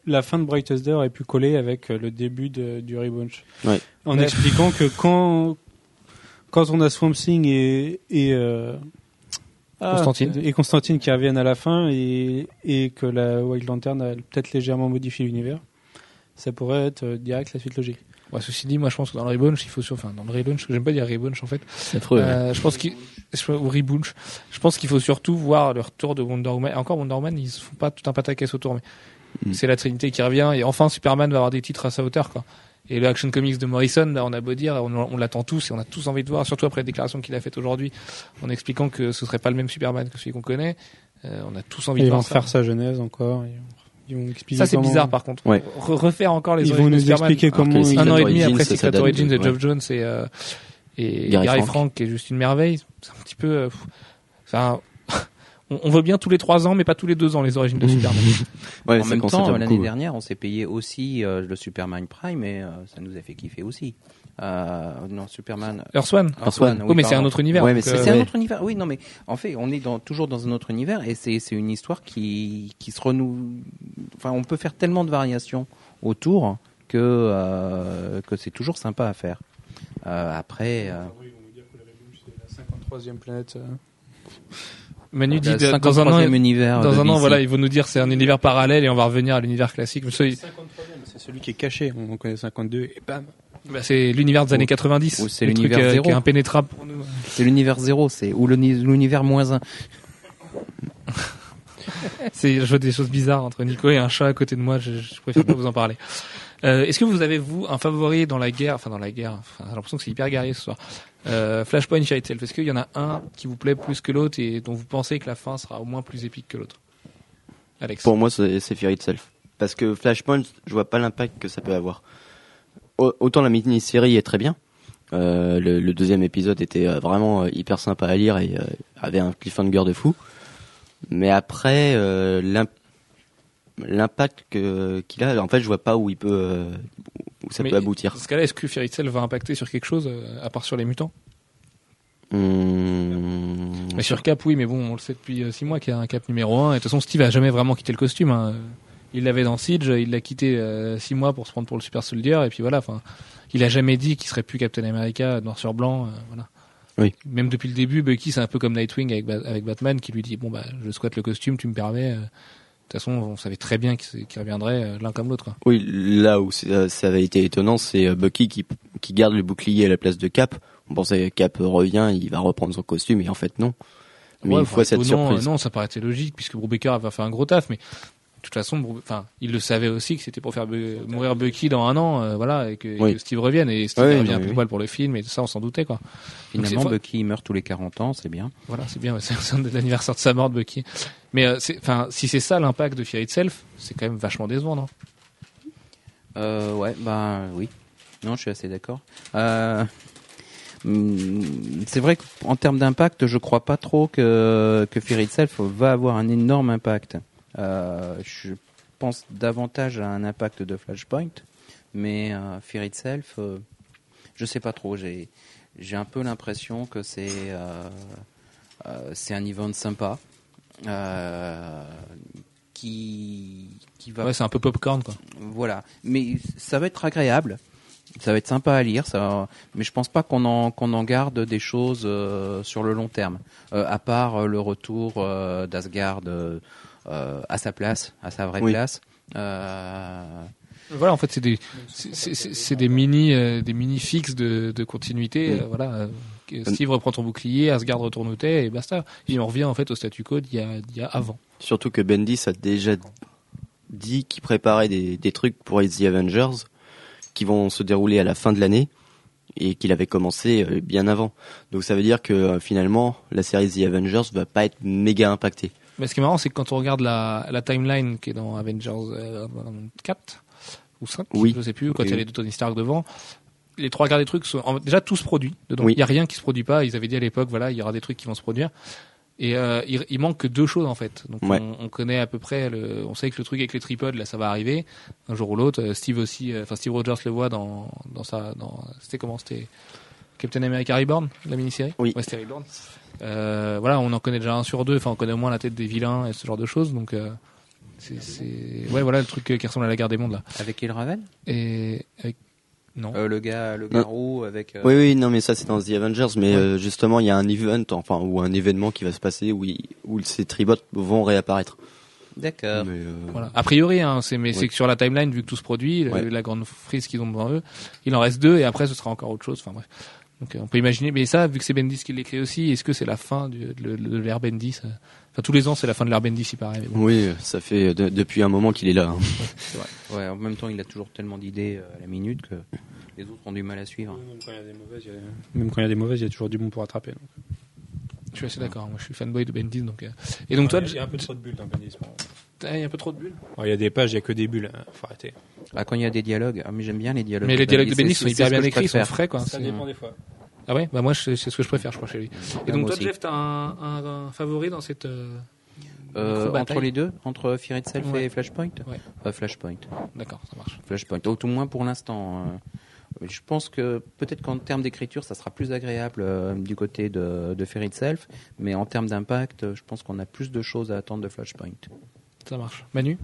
[SPEAKER 2] la fin de Brightest Day aurait pu coller avec euh, le début de, du relaunch.
[SPEAKER 5] Ouais.
[SPEAKER 2] En
[SPEAKER 1] Ouais.
[SPEAKER 2] expliquant que quand quand on a Swamp Thing et et euh, ah,
[SPEAKER 1] Constantine.
[SPEAKER 2] et Constantine qui reviennent à la fin et et que la Wild Lantern a peut-être légèrement modifié l'univers, ça pourrait être euh, direct la suite logique.
[SPEAKER 1] Ouais, ceci dit, moi je pense que dans le relaunch, il faut sur, enfin dans le relaunch, j'aime pas dire relaunch en fait.
[SPEAKER 5] C'est affreux.
[SPEAKER 1] Euh, je pense qu'il, ou reboot. Je pense qu'il faut surtout voir le retour de Wonder Woman. Et encore Wonder Woman, ils se font pas tout un pataquès autour, mais
[SPEAKER 5] Mm.
[SPEAKER 1] c'est la Trinité qui revient et enfin Superman va avoir des titres à sa hauteur quoi. Et le Action Comics de Morrison, là, on a beau dire, on, on l'attend tous et on a tous envie de voir, surtout après la déclaration qu'il a faite aujourd'hui, en expliquant que ce serait pas le même Superman que celui qu'on connaît. Euh, on a tous envie
[SPEAKER 2] Et
[SPEAKER 1] de
[SPEAKER 2] ils vont
[SPEAKER 1] voir ça.
[SPEAKER 2] faire sa genèse encore. Ils vont, ils vont expliquer
[SPEAKER 1] Ça c'est
[SPEAKER 2] comment-
[SPEAKER 1] bizarre par contre.
[SPEAKER 5] Ouais.
[SPEAKER 1] Re- refaire encore les
[SPEAKER 2] Ils vont nous
[SPEAKER 1] Superman.
[SPEAKER 2] expliquer comment ils-
[SPEAKER 1] un an et demi après
[SPEAKER 5] ça
[SPEAKER 1] Secret Origins
[SPEAKER 5] de-
[SPEAKER 1] Geoff
[SPEAKER 5] ouais.
[SPEAKER 1] Jones et, euh, et
[SPEAKER 5] Gary
[SPEAKER 1] Gary,
[SPEAKER 5] Frank.
[SPEAKER 1] Frank. qui est juste une merveille. C'est un petit peu. euh, Enfin, on, on veut bien tous les trois ans, mais pas tous les deux ans les origines de Superman. [laughs]
[SPEAKER 5] Ouais,
[SPEAKER 3] en même temps, l'année dernière, on s'est payé aussi euh, le Superman Prime et euh, ça nous a fait kiffer aussi. Euh, non, Superman.
[SPEAKER 1] Earth One.
[SPEAKER 5] Earth One.
[SPEAKER 1] Oui, mais c'est un autre univers.
[SPEAKER 5] Ouais, mais c'est-
[SPEAKER 1] euh,
[SPEAKER 3] un autre univers. Oui, non, mais en fait, on est dans, toujours dans un autre univers et c'est une histoire qui qui se renouvelle. Enfin, on peut faire tellement de variations autour que euh, que c'est toujours sympa à faire. Euh, après, euh,
[SPEAKER 2] la 53e planète.
[SPEAKER 1] Manu dit de- dans un an,
[SPEAKER 3] 53e univers.
[SPEAKER 1] dans un an, voilà, ils vont nous dire c'est un univers parallèle et on va revenir à l'univers classique.
[SPEAKER 2] C'est celui qui est caché. On connaît 52 et bam.
[SPEAKER 1] bah, c'est l'univers des années 90.
[SPEAKER 3] ou c'est l'univers
[SPEAKER 1] euh,
[SPEAKER 3] zéro.
[SPEAKER 1] qui est impénétrable pour nous.
[SPEAKER 3] C'est l'univers zéro, c'est ou l'univers moins un. [laughs]
[SPEAKER 1] C'est, je vois des choses bizarres entre Nico et un chat à côté de moi. Je, je préfère pas vous en parler. Euh, est-ce que vous avez vous un favori dans la guerre, enfin dans la guerre, j'ai l'impression que c'est hyper guerrier ce soir. Euh, Flashpoint, Fairy Tail. Est-ce qu'il y en a un qui vous plaît plus que l'autre et dont vous pensez que la fin sera au moins plus épique que l'autre Alex.
[SPEAKER 5] Pour moi, c'est Fear Itself. Parce que Flashpoint, je vois pas l'impact que ça peut avoir. Au- Autant la mini-série est très bien. Euh, le, le deuxième épisode était vraiment hyper sympa à lire et avait un cliffhanger de fou. Mais après, euh, l'imp- l'impact que- qu'il a, en fait, je vois pas où il peut, euh, où ça
[SPEAKER 1] Mais
[SPEAKER 5] peut aboutir.
[SPEAKER 1] Dans ce cas-là, est-ce que Fairy Tail va impacter sur quelque chose euh, à part sur les mutants?
[SPEAKER 5] Hum,
[SPEAKER 1] Mais sur Cap, oui, mais bon, on le sait depuis 6 mois qu'il y a un Cap numéro 1. Et de toute façon, Steve a jamais vraiment quitté le costume. hein. il l'avait dans Siege, il l'a quitté euh, six mois pour se prendre pour le Super Soldier, et puis voilà. Enfin, il a jamais dit qu'il serait plus Captain America noir sur blanc. euh, voilà.
[SPEAKER 5] Oui.
[SPEAKER 1] Même depuis le début, Bucky c'est un peu comme Nightwing avec, avec Batman qui lui dit bon bah je squatte le costume, tu me permets. euh, toute façon, on savait très bien qu'ils qu'ils reviendraient euh, l'un comme l'autre.
[SPEAKER 5] Oui, là où euh, ça avait été étonnant, c'est euh, Bucky qui, qui garde le bouclier à la place de Cap. On pensait que Cap revient, il va reprendre son costume, et en fait non. Mais
[SPEAKER 1] Ouais,
[SPEAKER 5] une fois cette
[SPEAKER 1] non,
[SPEAKER 5] surprise.
[SPEAKER 1] Non, ça paraissait logique puisque Brubaker va faire un gros taf, mais toute façon, enfin, il le savait aussi que c'était pour faire Bu- mourir Bucky dans un an, euh, voilà, et que, et
[SPEAKER 5] Oui.
[SPEAKER 1] que Steve revienne et Steve
[SPEAKER 5] Ouais,
[SPEAKER 1] revient
[SPEAKER 5] oui,
[SPEAKER 1] plus
[SPEAKER 5] oui.
[SPEAKER 1] poil pour le film et tout ça, on s'en doutait quoi.
[SPEAKER 3] Finalement, Bucky meurt tous les 40 ans, c'est bien.
[SPEAKER 1] Voilà, c'est bien, ouais, [laughs] c'est l'anniversaire de sa mort de Bucky. Mais euh, enfin, si c'est ça l'impact de Fear Itself, c'est quand même vachement décevant, non?
[SPEAKER 3] Euh, ouais, bah oui. Non, je suis assez d'accord. Euh, hum, c'est vrai qu'en termes d'impact, je crois pas trop que, que Fear Itself va avoir un énorme impact. Euh, je pense davantage à un impact de Flashpoint, mais euh, Fear Itself, euh, je sais pas trop. J'ai j'ai un peu l'impression que c'est c'est un event sympa euh, qui qui va
[SPEAKER 1] Ouais, c'est un peu popcorn quoi.
[SPEAKER 3] voilà, mais ça va être agréable, ça va être sympa à lire, ça. Mais je pense pas qu'on en qu'on en garde des choses euh, sur le long terme, Euh, à part le retour d'Asgard à sa place, à sa vraie
[SPEAKER 5] Oui.
[SPEAKER 3] place. Euh,
[SPEAKER 1] Voilà, en fait, c'est des, c'est- mini, euh, des mini fixes de, de continuité. Euh, voilà, euh, Steve reprend ton bouclier, Asgard retourne au thé et basta. Et on revient en fait au statu quo d'il y a, d'il y a avant.
[SPEAKER 5] Surtout que Bendis a déjà dit qu'il préparait des, des trucs pour The Avengers qui vont se dérouler à la fin de l'année et qu'il avait commencé euh, bien avant. Donc ça veut dire que euh, finalement la série The Avengers va pas être méga impactée.
[SPEAKER 1] Mais ce qui est marrant, c'est que quand on regarde la, la timeline qui est dans Avengers euh, 4 ou 5,
[SPEAKER 5] Oui.
[SPEAKER 1] je sais plus, quand
[SPEAKER 5] Oui,
[SPEAKER 1] il y a
[SPEAKER 5] oui.
[SPEAKER 1] les deux Tony Stark devant, les trois quarts des trucs sont en- déjà tous produits dedans. Il
[SPEAKER 5] Oui.
[SPEAKER 1] y a rien qui se produit pas. Ils avaient dit à l'époque, voilà, il y aura des trucs qui vont se produire. Et euh, il, il manque que deux choses en fait. Donc
[SPEAKER 5] Ouais.
[SPEAKER 1] on, on connaît à peu près, le, on sait que le truc avec les tripodes là, ça va arriver un jour ou l'autre. Euh, Steve aussi, euh, enfin Steve Rogers le voit dans dans sa, dans c'était comment? C'était Captain America Reborn, la mini-série.
[SPEAKER 5] Oui.
[SPEAKER 1] Ouais, c'était Reborn. Euh, voilà, on en connaît déjà un sur deux. Enfin, on connaît au moins la tête des vilains et ce genre de choses. Donc euh, c'est, c'est, ouais, voilà le truc euh, qui ressemble à la guerre des mondes là.
[SPEAKER 3] avec Il Raven
[SPEAKER 1] Et avec non.
[SPEAKER 3] Euh, Le gars, le garou avec. euh,
[SPEAKER 5] Oui, oui, non, mais ça c'est dans The Avengers, mais
[SPEAKER 1] Ouais.
[SPEAKER 5] euh, justement il y a un event, enfin ou un événement qui va se passer où, il- où ces tribots vont réapparaître.
[SPEAKER 3] D'accord.
[SPEAKER 5] Mais, euh,
[SPEAKER 1] Voilà. A priori, hein, c'est, mais c'est que sur la timeline, vu que tout se produit, le-
[SPEAKER 5] Ouais.
[SPEAKER 1] la grande frise qu'ils ont devant eux, il en reste deux et après ce sera encore autre chose. Enfin bref. Donc euh, on peut imaginer, mais ça, vu que c'est Bendis qui l'écrit aussi, est-ce que c'est la fin du, de, de l'ère Bendis euh Enfin tous les ans, c'est la fin de l'ère Bendis, il paraît. Bon,
[SPEAKER 5] Oui, ça fait de- depuis un moment qu'il est là. hein.
[SPEAKER 1] c'est vrai.
[SPEAKER 3] Ouais, en même temps, il a toujours tellement d'idées euh, à la minute que les autres ont du mal à suivre.
[SPEAKER 2] Même quand il y a des mauvaises, il y a, même quand il y a des mauvaises, il y a toujours du bon pour rattraper. donc.
[SPEAKER 1] Je suis assez d'accord. Moi, je suis fanboy de Bendis, donc. euh. Et donc toi,
[SPEAKER 2] il y a un peu trop de bulles dans Bendis.
[SPEAKER 1] il y a un peu trop de bulles.
[SPEAKER 2] Il y a des pages, il y a que des bulles. hein, Faut arrêter.
[SPEAKER 3] Ah, quand il y a des dialogues, ah, mais j'aime bien les dialogues.
[SPEAKER 1] Mais les dialogues de Bendis sont hyper bien écrits, ils sont frais, quoi.
[SPEAKER 2] Ça dépend des fois.
[SPEAKER 1] Ah ouais, bah moi, c'est ce que je préfère, je crois, chez lui. Et
[SPEAKER 3] Ah,
[SPEAKER 1] donc toi. Jeff, t'as un, un, un favori dans cette. euh,
[SPEAKER 3] Euh, entre les deux, entre Fear Itself
[SPEAKER 1] Ouais.
[SPEAKER 3] et Flashpoint?
[SPEAKER 1] Ouais.
[SPEAKER 3] Euh, Flashpoint.
[SPEAKER 1] D'accord, ça marche.
[SPEAKER 3] Flashpoint. Au tout moins pour l'instant. Je pense que peut-être qu'en termes d'écriture, ça sera plus agréable euh, du côté de, de Fear Itself, mais en termes d'impact, je pense qu'on a plus de choses à attendre de Flashpoint.
[SPEAKER 1] Ça marche. Manu?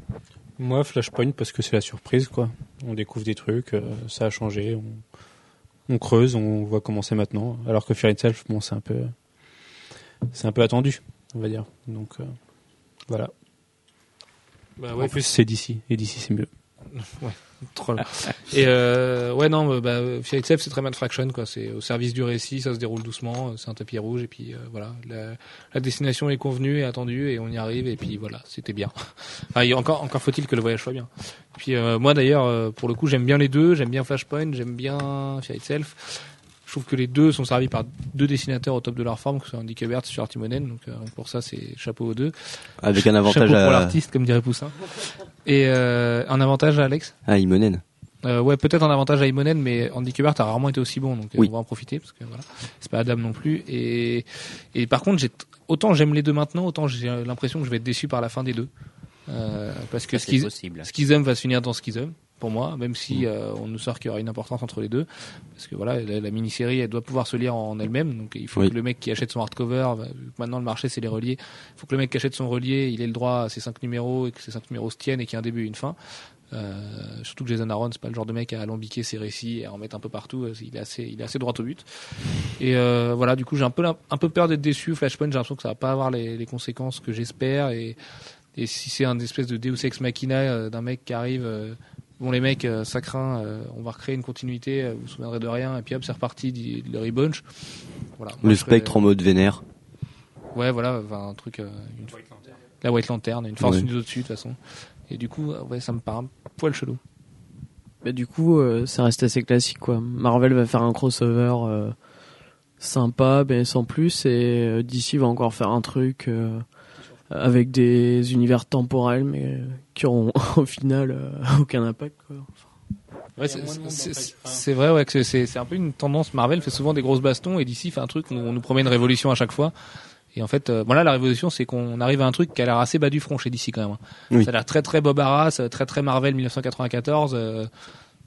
[SPEAKER 2] Moi, Flashpoint, parce que c'est la surprise, quoi. On découvre des trucs, euh, ça a changé, on, on creuse, on voit comment c'est maintenant. Alors que Fear Itself, bon, c'est un peu, c'est un peu attendu, on va dire. Donc, euh, voilà.
[SPEAKER 1] Bah
[SPEAKER 2] en plus, c'est d'ici, et d'ici, c'est mieux. [laughs]
[SPEAKER 1] Troll. Et euh, ouais, non, bah, Itself, c'est très Mad Fraction, quoi. C'est au service du récit, ça se déroule doucement, c'est un tapis rouge, et puis euh, voilà. La, la destination est convenue et attendue, et on y arrive, et puis voilà, c'était bien. [laughs] Enfin, il y a encore, encore faut-il que le voyage soit bien. Puis euh, moi, d'ailleurs, euh, pour le coup, j'aime bien les deux, j'aime bien Flashpoint, j'aime bien Fear Itself. Je trouve que les deux sont servis par deux dessinateurs au top de leur forme, que ce soit Andy Kubert et Stuart Timonen, donc euh, pour ça, c'est chapeau aux deux.
[SPEAKER 5] Avec un avantage
[SPEAKER 1] chapeau pour
[SPEAKER 5] à,
[SPEAKER 1] l'artiste, comme dirait Poussin. Et euh, un avantage à Alex?
[SPEAKER 5] À Imonen.
[SPEAKER 1] euh, ouais, peut-être un avantage à Imonen, mais Andy Kubert a rarement été aussi bon, donc euh,
[SPEAKER 5] Oui.
[SPEAKER 1] on va en profiter parce que voilà, c'est pas Adam non plus. Et, et par contre, j'ai t- autant j'aime les deux maintenant, autant j'ai l'impression que je vais être déçu par la fin des deux, euh, parce que
[SPEAKER 3] Ça,
[SPEAKER 1] Schiz-
[SPEAKER 3] possible.
[SPEAKER 1] Schism va se finir dans Schism. Pour moi, même si euh, on nous sort qu'il y aura une importance entre les deux, parce que voilà, la, la mini-série, elle doit pouvoir se lire en elle-même, donc il faut
[SPEAKER 5] Oui.
[SPEAKER 1] que le mec qui achète son hardcover, que maintenant le marché c'est les reliés, il faut que le mec qui achète son relié, il ait le droit à ses cinq numéros et que ces cinq numéros se tiennent et qu'il y ait un début et une fin. Euh, surtout que Jason Aaron, c'est pas le genre de mec à alambiquer ses récits et à en mettre un peu partout. euh, Il est assez, il est assez droit au but. Et euh, voilà, du coup, j'ai un peu, un peu peur d'être déçu. Flashpoint, j'ai l'impression que ça va pas avoir les, les conséquences que j'espère. Et, et si c'est un espèce de Deus ex machina euh, d'un mec qui arrive, euh, bon les mecs, euh, ça craint, euh, on va recréer une continuité, euh, vous vous souviendrez de rien, et puis hop, c'est reparti, dit le rebunch. Voilà.
[SPEAKER 5] Le
[SPEAKER 1] serais-
[SPEAKER 5] spectre en mode vénère.
[SPEAKER 1] Ouais, voilà, enfin, un truc. euh, une... La White Lantern, une force
[SPEAKER 5] Ouais.
[SPEAKER 1] une au-dessus de toute façon. Et du coup, ouais, ça me paraît un poil chelou.
[SPEAKER 4] Bah, du coup, euh, ça reste assez classique, quoi. Marvel va faire un crossover euh, sympa, mais sans plus, et euh, DC va encore faire un truc euh, avec des univers temporels, mais euh, qui auront [laughs] au final euh, aucun impact, quoi.
[SPEAKER 1] Ouais, c'est- c'est c'est vrai, ouais, que c'est- un peu une tendance. Marvel fait souvent des grosses bastons et DC fait un truc où on nous promet une révolution à chaque fois. Et en fait, euh, voilà, la révolution, c'est qu'on arrive à un truc qui a l'air assez bas du front chez DC quand même. hein.
[SPEAKER 5] Oui.
[SPEAKER 1] Ça a l'air très très Bob Arras, euh, très très Marvel 1994. euh,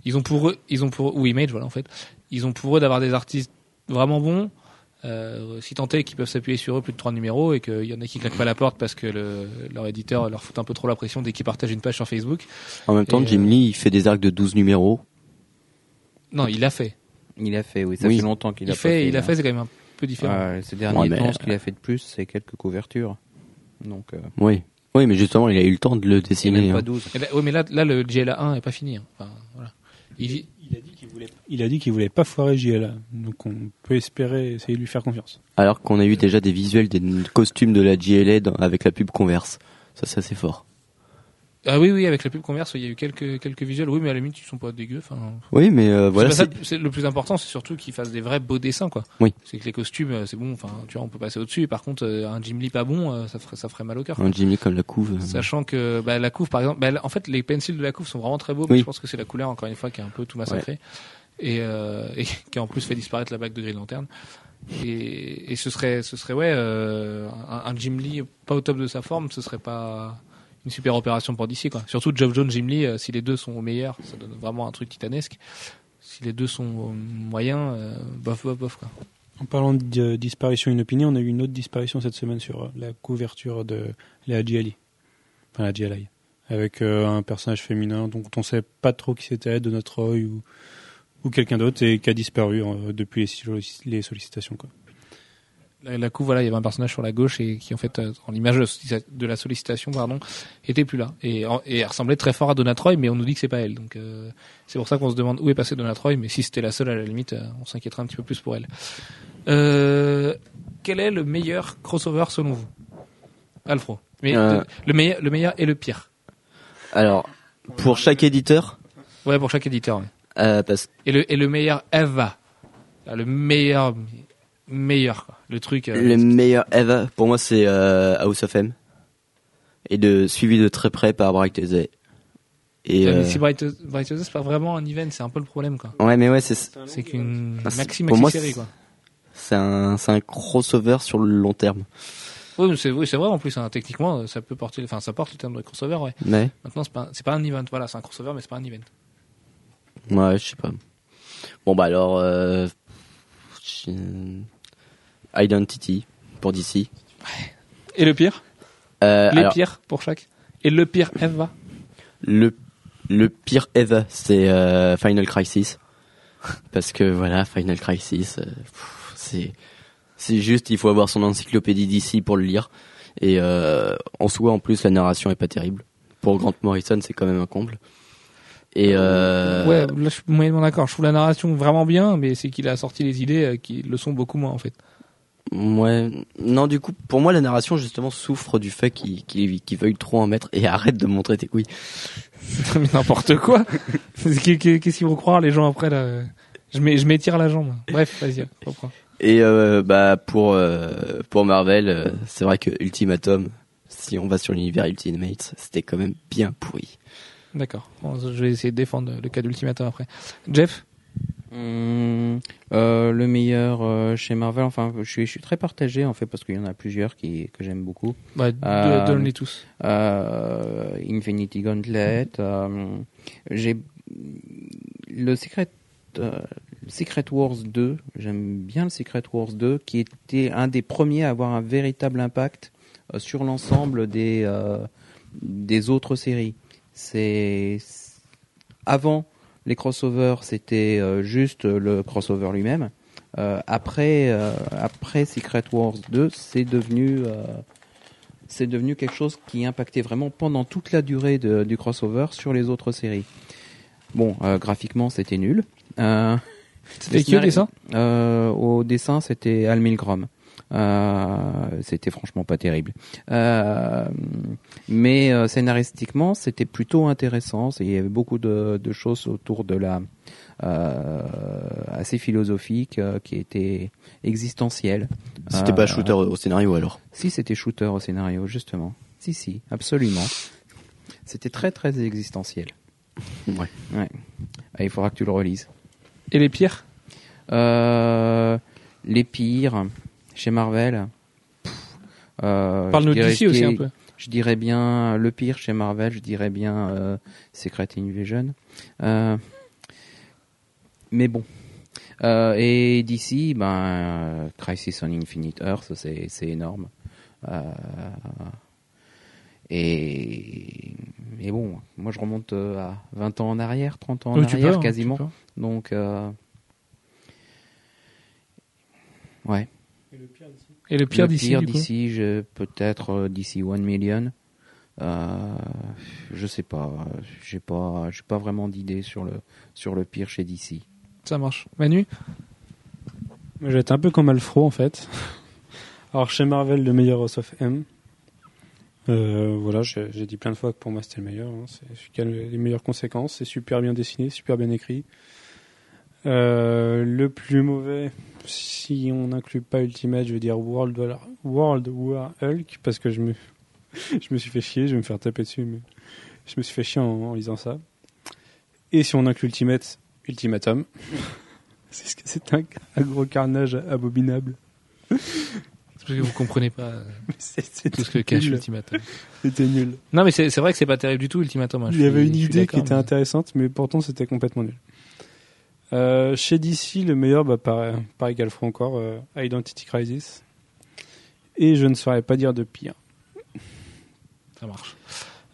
[SPEAKER 1] ils ont pour eux, ils ont pour eux, ou Image, voilà en fait, ils ont pour eux d'avoir des artistes vraiment bons. Euh, si tant est qu'ils peuvent s'appuyer sur eux plus de trois numéros et qu'il y en a qui claquent pas la porte parce que le, leur éditeur leur fout un peu trop la pression dès qu'ils partagent une page sur Facebook.
[SPEAKER 5] En même temps,
[SPEAKER 1] Et,
[SPEAKER 5] Jim
[SPEAKER 1] euh,
[SPEAKER 5] Lee, il fait des arcs de 12 numéros.
[SPEAKER 1] Non, il l'a fait.
[SPEAKER 3] Il a fait, oui, ça
[SPEAKER 5] Oui.
[SPEAKER 3] fait longtemps qu'il
[SPEAKER 1] Il
[SPEAKER 3] a pas
[SPEAKER 1] fait, il a
[SPEAKER 3] hein.
[SPEAKER 1] fait, c'est quand même un peu différent.
[SPEAKER 3] Ouais, ces derniers
[SPEAKER 5] Ouais, mais-
[SPEAKER 3] temps, ce qu'il a fait de plus, c'est quelques couvertures. Donc, euh,
[SPEAKER 5] Oui. Oui, mais justement, il a eu le temps de le dessiner.
[SPEAKER 3] même pas
[SPEAKER 5] hein.
[SPEAKER 3] 12.
[SPEAKER 1] Et là, ouais, mais là, là, le GLA 1 est pas fini. hein. Enfin, voilà. Il,
[SPEAKER 2] Il a dit qu'il voulait, il a dit qu'il voulait pas foirer JLA. Donc on peut espérer essayer de lui faire confiance.
[SPEAKER 5] Alors qu'on a eu déjà des visuels des costumes de la JLA dans- avec la pub Converse. Ça, c'est assez fort.
[SPEAKER 1] Ah oui, oui, avec la pub Converse, il y a eu quelques, quelques visuels. Oui, mais à la limite, ils sont pas dégueux. Enfin,
[SPEAKER 5] Oui, mais euh, voilà.
[SPEAKER 1] c'est pas ça, le plus important, c'est surtout qu'ils fassent des vrais beaux dessins, quoi.
[SPEAKER 5] Oui.
[SPEAKER 1] C'est que les costumes, euh, c'est bon. Enfin, tu vois, on peut passer au-dessus. Par contre, euh, un Jim Lee pas bon, ça ferait, ça ferait mal au cœur.
[SPEAKER 5] Un Jim Lee comme la couve.
[SPEAKER 1] Sachant que bah, la couve, par exemple, bah, en fait, les pencils de la couve sont vraiment très beaux. Mais je pense que c'est la couleur, encore une fois, qui est un peu tout massacré. Et, euh, et [laughs] qui a en plus fait disparaître la bague de Green Lantern. Et, et ce serait, ce serait ouais, euh, un, un Jim Lee pas au top de sa forme, ce serait pas une super opération pour DC quoi. Surtout Geoff Jones, Jim Lee, euh, si les deux sont au meilleur, ça donne vraiment un truc titanesque. Si les deux sont au moyen, euh, bof bof bof quoi.
[SPEAKER 2] En parlant de euh, disparition inopinée, on a eu une autre disparition cette semaine sur euh, la couverture de la GLI. Enfin, la GLI. Avec euh, un personnage féminin dont on sait pas trop qui c'était, de notre œil ou, ou quelqu'un d'autre, et qui a disparu euh, depuis les, sollic- les sollicitations.
[SPEAKER 1] La, la couve, voilà, il y avait un personnage sur la gauche et qui en fait, euh, en l'image de, la sollicitation, pardon, était plus là et, et elle ressemblait très fort à Donna Troy, mais on nous dit que c'est pas elle. Donc euh, c'est pour ça qu'on se demande où est passée Donna Troy, mais si c'était la seule à la limite, euh, on s'inquiéterait un petit peu plus pour elle. Euh, quel est le meilleur crossover selon vous, Alfro Mais
[SPEAKER 5] Euh.
[SPEAKER 1] le meilleur, le meilleur et le pire.
[SPEAKER 5] Alors, pour chaque éditeur,
[SPEAKER 1] Ouais, pour chaque éditeur. ouais.
[SPEAKER 5] euh, parce
[SPEAKER 1] Et le et le meilleur Eva, Ah, le meilleur, meilleur, quoi. le truc. euh,
[SPEAKER 5] le meilleur ever, pour moi, c'est euh, House of M. Et de, suivi de très près par Bright Tuesday. Et,
[SPEAKER 1] Ouais, mais
[SPEAKER 5] euh,
[SPEAKER 1] si Bright Bright c'est pas vraiment un event, c'est un peu le problème quoi.
[SPEAKER 5] ouais, mais ouais, c'est,
[SPEAKER 1] C'est qu'une maxi
[SPEAKER 5] pour
[SPEAKER 1] maxi
[SPEAKER 5] moi,
[SPEAKER 1] série quoi.
[SPEAKER 5] c'est un, c'est un crossover sur le long terme.
[SPEAKER 1] Oui, c'est oui, vrai en plus hein, techniquement ça peut porter enfin ça porte le terme de crossover ouais.
[SPEAKER 5] Mais,
[SPEAKER 1] Maintenant c'est pas c'est pas un event voilà, c'est un crossover mais c'est pas un event.
[SPEAKER 5] ouais, je sais pas. Bon, bah alors, euh, Identity, pour DC.
[SPEAKER 1] Et le pire
[SPEAKER 5] Euh,
[SPEAKER 1] Les
[SPEAKER 5] alors,
[SPEAKER 1] pires pour chaque. Et le pire Eva.
[SPEAKER 5] le, le pire ever, c'est euh, Final Crisis. Parce que voilà, Final Crisis, euh, c'est c'est juste, il faut avoir son encyclopédie d'ici pour le lire. Et euh, en soi, en plus, la narration est pas terrible. Pour Grant Morrison, c'est quand même un comble. Et euh,
[SPEAKER 1] Ouais, là je suis moyennement d'accord. Je trouve la narration vraiment bien mais c'est qu'il a sorti les idées qui le sont beaucoup moins en fait.
[SPEAKER 5] Ouais, non, du coup, pour moi, la narration justement souffre du fait qu'il qu'il veuille trop en mettre et [laughs] arrête de montrer tes couilles. [laughs]
[SPEAKER 1] mais n'importe quoi. Qu'est-ce qu'ils vont croire les gens après là? Je m'é- je m'étire la jambe. Bref, vas-y, reprends.
[SPEAKER 5] Et euh, bah pour euh, pour Marvel, euh, c'est vrai que Ultimatum, si on va sur l'univers Ultimate, c'était quand même bien pourri.
[SPEAKER 1] D'accord. Je vais essayer de défendre le cas d'Ultimatum après. Jeff?
[SPEAKER 3] Hum, euh, le meilleur euh, chez Marvel, enfin, je suis, je suis très partagé en fait parce qu'il y en a plusieurs qui que j'aime beaucoup.
[SPEAKER 1] bah,
[SPEAKER 3] Euh,
[SPEAKER 1] Donne-les tous.
[SPEAKER 3] Euh, Infinity Gauntlet. j'ai le Secret, Secret Wars 2, j'aime bien le Secret Wars 2, qui était un des premiers à avoir un véritable impact sur l'ensemble des, euh, des autres séries. C'est avant les crossovers, c'était euh, juste le crossover lui-même. Euh, après, euh, après Secret Wars 2, c'est devenu, euh, c'est devenu quelque chose qui impactait vraiment pendant toute la durée de- du crossover sur les autres séries. Bon, euh, graphiquement, c'était nul. Euh,
[SPEAKER 1] C'était qui au dessin?
[SPEAKER 3] Euh, Au dessin, c'était Al Milgrom. Euh, c'était franchement pas terrible. Euh, mais euh, scénaristiquement, c'était plutôt intéressant. Il y avait beaucoup de, de choses autour de la euh, assez philosophique euh, qui étaient existentielles.
[SPEAKER 5] C'était
[SPEAKER 3] Euh,
[SPEAKER 5] pas shooter au scénario alors?
[SPEAKER 3] Si c'était shooter au scénario, justement. Si, si, absolument. C'était très très existentiel. [laughs]
[SPEAKER 5] Ouais.
[SPEAKER 3] Ouais. Ah, il faudra que tu le relises.
[SPEAKER 1] Et les pires?
[SPEAKER 3] Euh, les pires chez Marvel. euh,
[SPEAKER 1] Parle-nous d'ici aussi un peu.
[SPEAKER 3] Je dirais bien le pire chez Marvel, je dirais bien euh, Secret Invasion. Euh, mais bon. Euh, et d'ici, ben, Crisis on Infinite Earth, c'est c'est énorme. Euh, et, et bon, moi je remonte à 20 ans en arrière, 30 ans en
[SPEAKER 1] Oui,
[SPEAKER 3] arrière
[SPEAKER 1] peux, hein,
[SPEAKER 3] quasiment. Donc, euh, ouais.
[SPEAKER 1] Et le pire
[SPEAKER 3] Le
[SPEAKER 1] d'ici,
[SPEAKER 3] pire
[SPEAKER 1] du coup
[SPEAKER 3] d'ici, je- peut-être euh, d'ici One Million. Euh, je sais pas, j'ai pas, j'ai pas vraiment d'idée sur le sur le pire chez DC.
[SPEAKER 1] Ça marche. Manu
[SPEAKER 2] Moi, J'ai été un peu comme Alfro en fait. [laughs] Alors chez Marvel, le meilleur House of M. Euh, voilà, j'ai dit plein de fois que pour moi c'était le meilleur. hein. C'est celui qui a le- les meilleures conséquences. C'est super bien dessiné, super bien écrit. Euh, le plus mauvais, si on n'inclut pas Ultimate, je vais dire World War, World War Hulk parce que je me, [laughs] je me suis fait chier. Je vais me faire taper dessus, mais je me suis fait chier en, en lisant ça. Et si on inclut Ultimate, Ultimatum. [laughs] C'est un, un gros carnage abominable.
[SPEAKER 1] C'est parce que vous comprenez pas euh, [laughs]
[SPEAKER 2] c'est
[SPEAKER 1] tout ce que cache. Ultimatum.
[SPEAKER 2] C'était nul.
[SPEAKER 1] Non, mais c'est vrai que c'est pas terrible du tout, Ultimatum. hein.
[SPEAKER 2] Il y avait une idée qui était intéressante, mais pourtant c'était complètement nul. Euh, chez DC, le meilleur, bah, pareil, pareil qu'Alfred encore, euh, Identity Crisis. Et je ne saurais pas dire de pire.
[SPEAKER 1] Ça marche.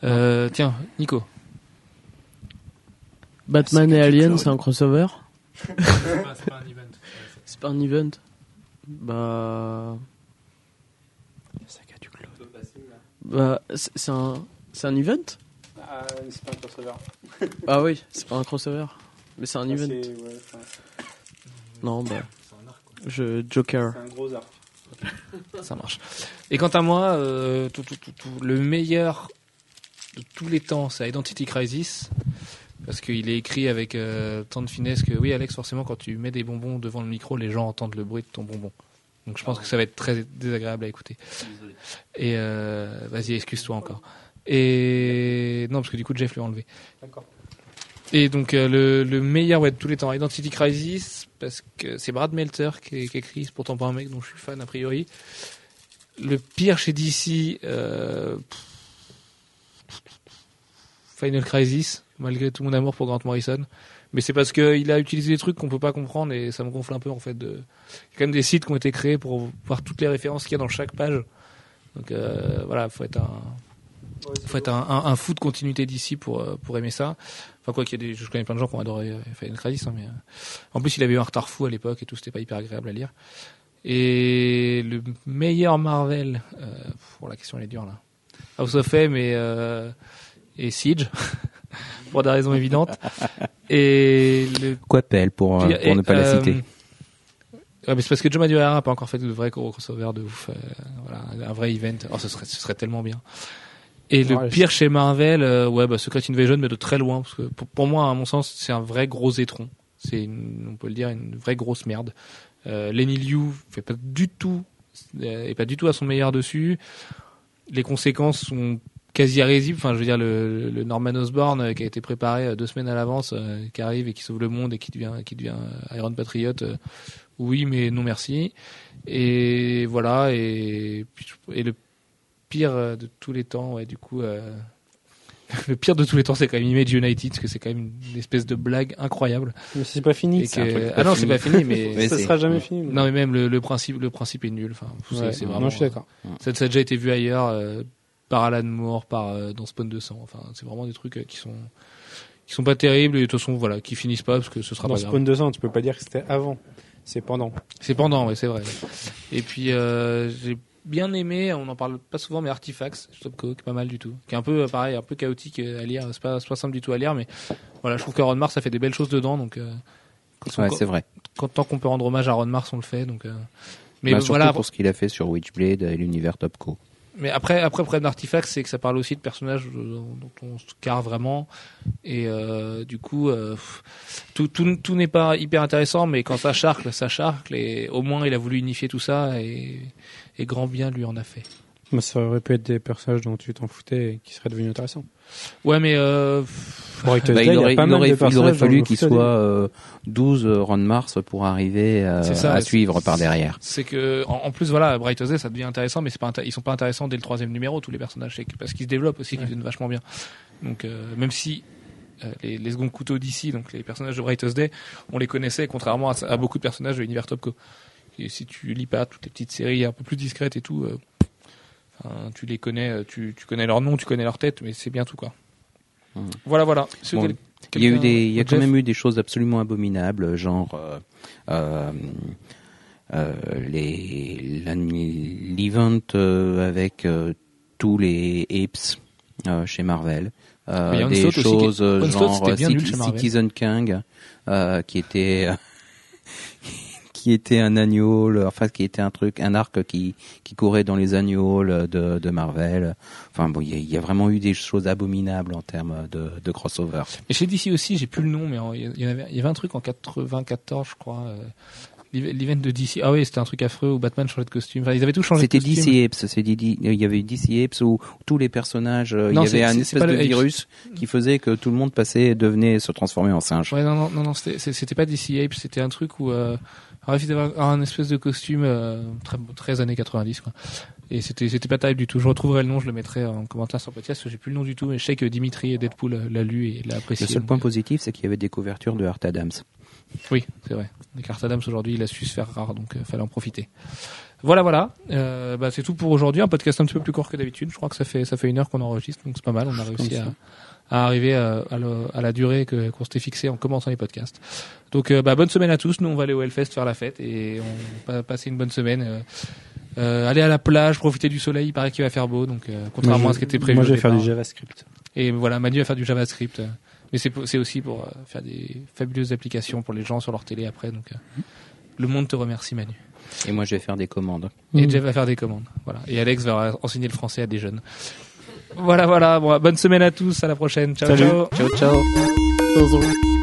[SPEAKER 1] Euh, tiens, Nico.
[SPEAKER 4] Batman et Alien, c'est un crossover [laughs]
[SPEAKER 1] c'est pas un event.
[SPEAKER 4] C'est pas un event Bah. Bah, c'est un. C'est un event?
[SPEAKER 2] C'est pas un crossover.
[SPEAKER 4] Ah oui, c'est pas un crossover. Mais c'est un event. Non, bah. Je. Joker.
[SPEAKER 2] un gros arc. [laughs]
[SPEAKER 1] Ça marche. Et quant à moi, euh, tout, tout, tout, tout, le meilleur de tous les temps, c'est Identity Crisis. Parce qu'il est écrit avec euh, tant de finesse que, oui, Alex, forcément, quand tu mets des bonbons devant le micro, les gens entendent le bruit de ton bonbon. Donc je pense que ça va être très désagréable à écouter. Et euh, vas-y, excuse-toi encore. Et non, parce que du coup, Jeff lui a enlevé.
[SPEAKER 2] D'accord.
[SPEAKER 1] Et donc euh, le, le meilleur ouais, de tous les temps, Identity Crisis, parce que c'est Brad Meltzer qui, qui écrit, c'est pourtant pas un mec dont je suis fan a priori. Le pire chez DC, euh, Final Crisis, malgré tout mon amour pour Grant Morrison. Mais c'est parce qu'il a utilisé des trucs qu'on peut pas comprendre et ça me gonfle un peu en fait. De... Il y a quand même des sites qui ont été créés pour voir toutes les références qu'il y a dans chaque page. Donc euh, voilà, faut être un, faut être un, un, un fou de continuité d'ici pour euh, pour aimer ça. Enfin quoi qu'il y a des, je connais plein de gens qui ont adoré euh, Final Crisis, hein, mais euh, en plus il avait eu un retard fou à l'époque et tout, c'était pas hyper agréable à lire. Et le meilleur Marvel, euh, pour la question elle est dure là. House of M et et Siege [laughs] pour des raisons évidentes. Et le
[SPEAKER 3] pour,
[SPEAKER 1] puis,
[SPEAKER 3] pour
[SPEAKER 1] et,
[SPEAKER 3] ne pas la citer.
[SPEAKER 1] Ouais, mais c'est parce que Joe Madureira n'a pas encore fait de vrai crossover de ouf. euh, voilà, un vrai event. Oh, ce serait, ce serait tellement bien. Et le pire chez Marvel, euh, ouais, bah, Secret Invasion, mais de très loin, parce que pour, pour moi, à mon sens, c'est un vrai gros étron. C'est, on peut le dire, une vraie grosse merde. Euh, Lenny Liu fait pas du tout, euh, est pas du tout à son meilleur dessus. Les conséquences sont quasi irrésibles. Enfin, je veux dire, le, le Norman Osborn euh, qui a été préparé euh, deux semaines à l'avance, qui arrive et qui sauve le monde et qui devient, qui devient Iron Patriot. oui, mais non merci. Et voilà. Et, et le pire euh, de tous les temps, ouais, du coup, euh, [laughs] le pire de tous les temps, c'est quand même Image United, parce que c'est quand même une espèce de blague incroyable.
[SPEAKER 2] Mais c'est pas fini.
[SPEAKER 1] Que-
[SPEAKER 3] truc pas
[SPEAKER 1] ah non, c'est pas fini, mais [laughs]
[SPEAKER 3] Mais
[SPEAKER 2] ça sera jamais fini.
[SPEAKER 1] non, mais même le, le principe, le principe est nul. Enfin, c'est
[SPEAKER 2] Ouais.
[SPEAKER 1] c'est
[SPEAKER 2] Non,
[SPEAKER 1] vraiment.
[SPEAKER 2] je suis d'accord.
[SPEAKER 1] Ça, ça a déjà été vu ailleurs euh, par Alan Moore, par euh, dans Spawn 200. Enfin, c'est vraiment des trucs euh, qui sont qui sont pas terribles et de toute façon voilà, qui finissent pas parce que ce sera
[SPEAKER 2] Dans
[SPEAKER 1] pas grave.
[SPEAKER 2] Spawn 200, tu peux pas dire que c'était avant. C'est pendant.
[SPEAKER 1] C'est pendant, ouais, c'est vrai. Et puis euh, j'ai bien aimé, on en parle pas souvent, mais Artifacts, Stopco, qui est pas mal du tout, qui est un peu euh, pareil, un peu chaotique euh, à lire. C'est pas, pas simple du tout à lire, mais voilà, je trouve que Ron Mars ça fait des belles choses dedans, donc euh,
[SPEAKER 3] Ouais, c'est vrai.
[SPEAKER 1] quand- tant qu'on peut rendre hommage à Ron Mars, on le fait. Donc, euh, mais
[SPEAKER 3] Bah,
[SPEAKER 1] voilà,
[SPEAKER 3] pour ce qu'il a fait sur Witchblade et l'univers Topco.
[SPEAKER 1] Mais après, après, le problème d'Artifact, c'est que ça parle aussi de personnages dont on se carre vraiment. Et euh, du coup, euh, pff, tout, tout, tout n'est pas hyper intéressant, mais quand ça charcle, ça charcle. Et au moins, il a voulu unifier tout ça et, et grand bien lui en a fait.
[SPEAKER 2] Moi, ça aurait pu être des personnages dont tu t'en foutais et qui seraient devenus intéressants.
[SPEAKER 1] Ouais, mais euh,
[SPEAKER 2] Bon,
[SPEAKER 3] Bah, il, aurait, il, aurait, il aurait fallu qu'il soit euh, 12 euh, Ron Mars pour arriver euh,
[SPEAKER 1] ça,
[SPEAKER 3] à suivre par derrière.
[SPEAKER 1] c'est que en, en plus, voilà, Bright Ozzy, ça devient intéressant, mais c'est pas ils sont pas intéressants dès le troisième numéro tous les personnages, parce qu'ils se développent aussi, qu'ils deviennent vachement bien. Donc euh, même si les, les seconds couteaux d'ici, donc les personnages de Bright Day, on les connaissait contrairement à, à beaucoup de personnages de l'univers Topco. Et si tu lis pas toutes les petites séries un peu plus discrètes et tout, euh, enfin, tu les connais, euh, tu, tu connais leur nom, tu connais leur tête, mais c'est bien tout quoi.
[SPEAKER 3] Mhm.
[SPEAKER 1] Voilà, voilà.
[SPEAKER 3] Bon, Il y a eu des, il y a quand
[SPEAKER 1] Jeff
[SPEAKER 3] même eu des choses absolument abominables, genre euh, euh, euh, l'event euh, avec euh, tous les apes euh, chez Marvel. Euh, des choses euh, genre. Citizen King euh, qui était [laughs] qui était un agneau, enfin qui était un truc, un arc qui qui courait dans les agneaux de, de Marvel. Enfin bon, il y, a- il y a vraiment eu des choses abominables en termes de, de crossover.
[SPEAKER 1] Et chez DC aussi, j'ai plus le nom, mais il y, avait, il y avait un truc en 94, je crois. euh, l'eve- L'event de DC. Ah oui, c'était un truc affreux où Batman changeait de costume. Enfin, ils avaient tout changé de
[SPEAKER 3] C'était
[SPEAKER 1] costume.
[SPEAKER 3] DC Apes, c'est il y avait DC Apes où tous les personnages, euh,
[SPEAKER 1] Non,
[SPEAKER 3] il y avait un espèce de
[SPEAKER 1] Apes.
[SPEAKER 3] virus qui faisait que tout le monde passait, devenait, se transformait en singe.
[SPEAKER 1] Ouais, non, non, non, non c'était- c'était pas DC Ape, c'était un truc où euh, on avait un espèce de costume euh, très, très années 90, quoi. Et c'était c'était pas terrible du tout. Je retrouverai le nom, je le mettrai en commentaire sur podcast, parce que j'ai plus le nom du tout, mais je sais que Dimitri et Deadpool euh, l'a lu et l'a apprécié.
[SPEAKER 3] Le seul point
[SPEAKER 1] euh,
[SPEAKER 3] positif, c'est qu'il y avait des couvertures de Art Adams.
[SPEAKER 1] Oui, c'est vrai. Les cartes Adams aujourd'hui, il a su se faire rare, donc euh, fallait en profiter. Voilà, voilà. Euh, bah, c'est tout pour aujourd'hui. Un podcast un petit peu plus court que d'habitude. Je crois que ça fait ça fait une heure qu'on enregistre, donc c'est pas mal. On a réussi à, à arriver à, à le- à la durée que qu'on s'était fixée en commençant les podcasts. Donc, euh, bah, bonne semaine à tous. Nous, on va aller au Hellfest faire la fête et on va passer une bonne semaine. Euh, euh, aller à la plage, profiter du soleil. Il paraît qu'il va faire beau, donc euh, contrairement à ce qui était prévu.
[SPEAKER 2] Moi, je vais faire du. JavaScript.
[SPEAKER 1] Et voilà, Manu va faire du JavaScript. euh, Mais c'est pour- c'est aussi pour euh, faire des fabuleuses applications pour les gens sur leur télé après. Donc, euh, le monde te remercie, Manu.
[SPEAKER 3] Et moi, je vais faire des commandes.
[SPEAKER 1] Et. Jeff va faire des commandes. Voilà. Et Alex va enseigner le français à des jeunes. Voilà, voilà. Bon, bonne semaine à tous. À la prochaine. Ciao,
[SPEAKER 2] Salut.
[SPEAKER 1] ciao.
[SPEAKER 3] Ciao, ciao.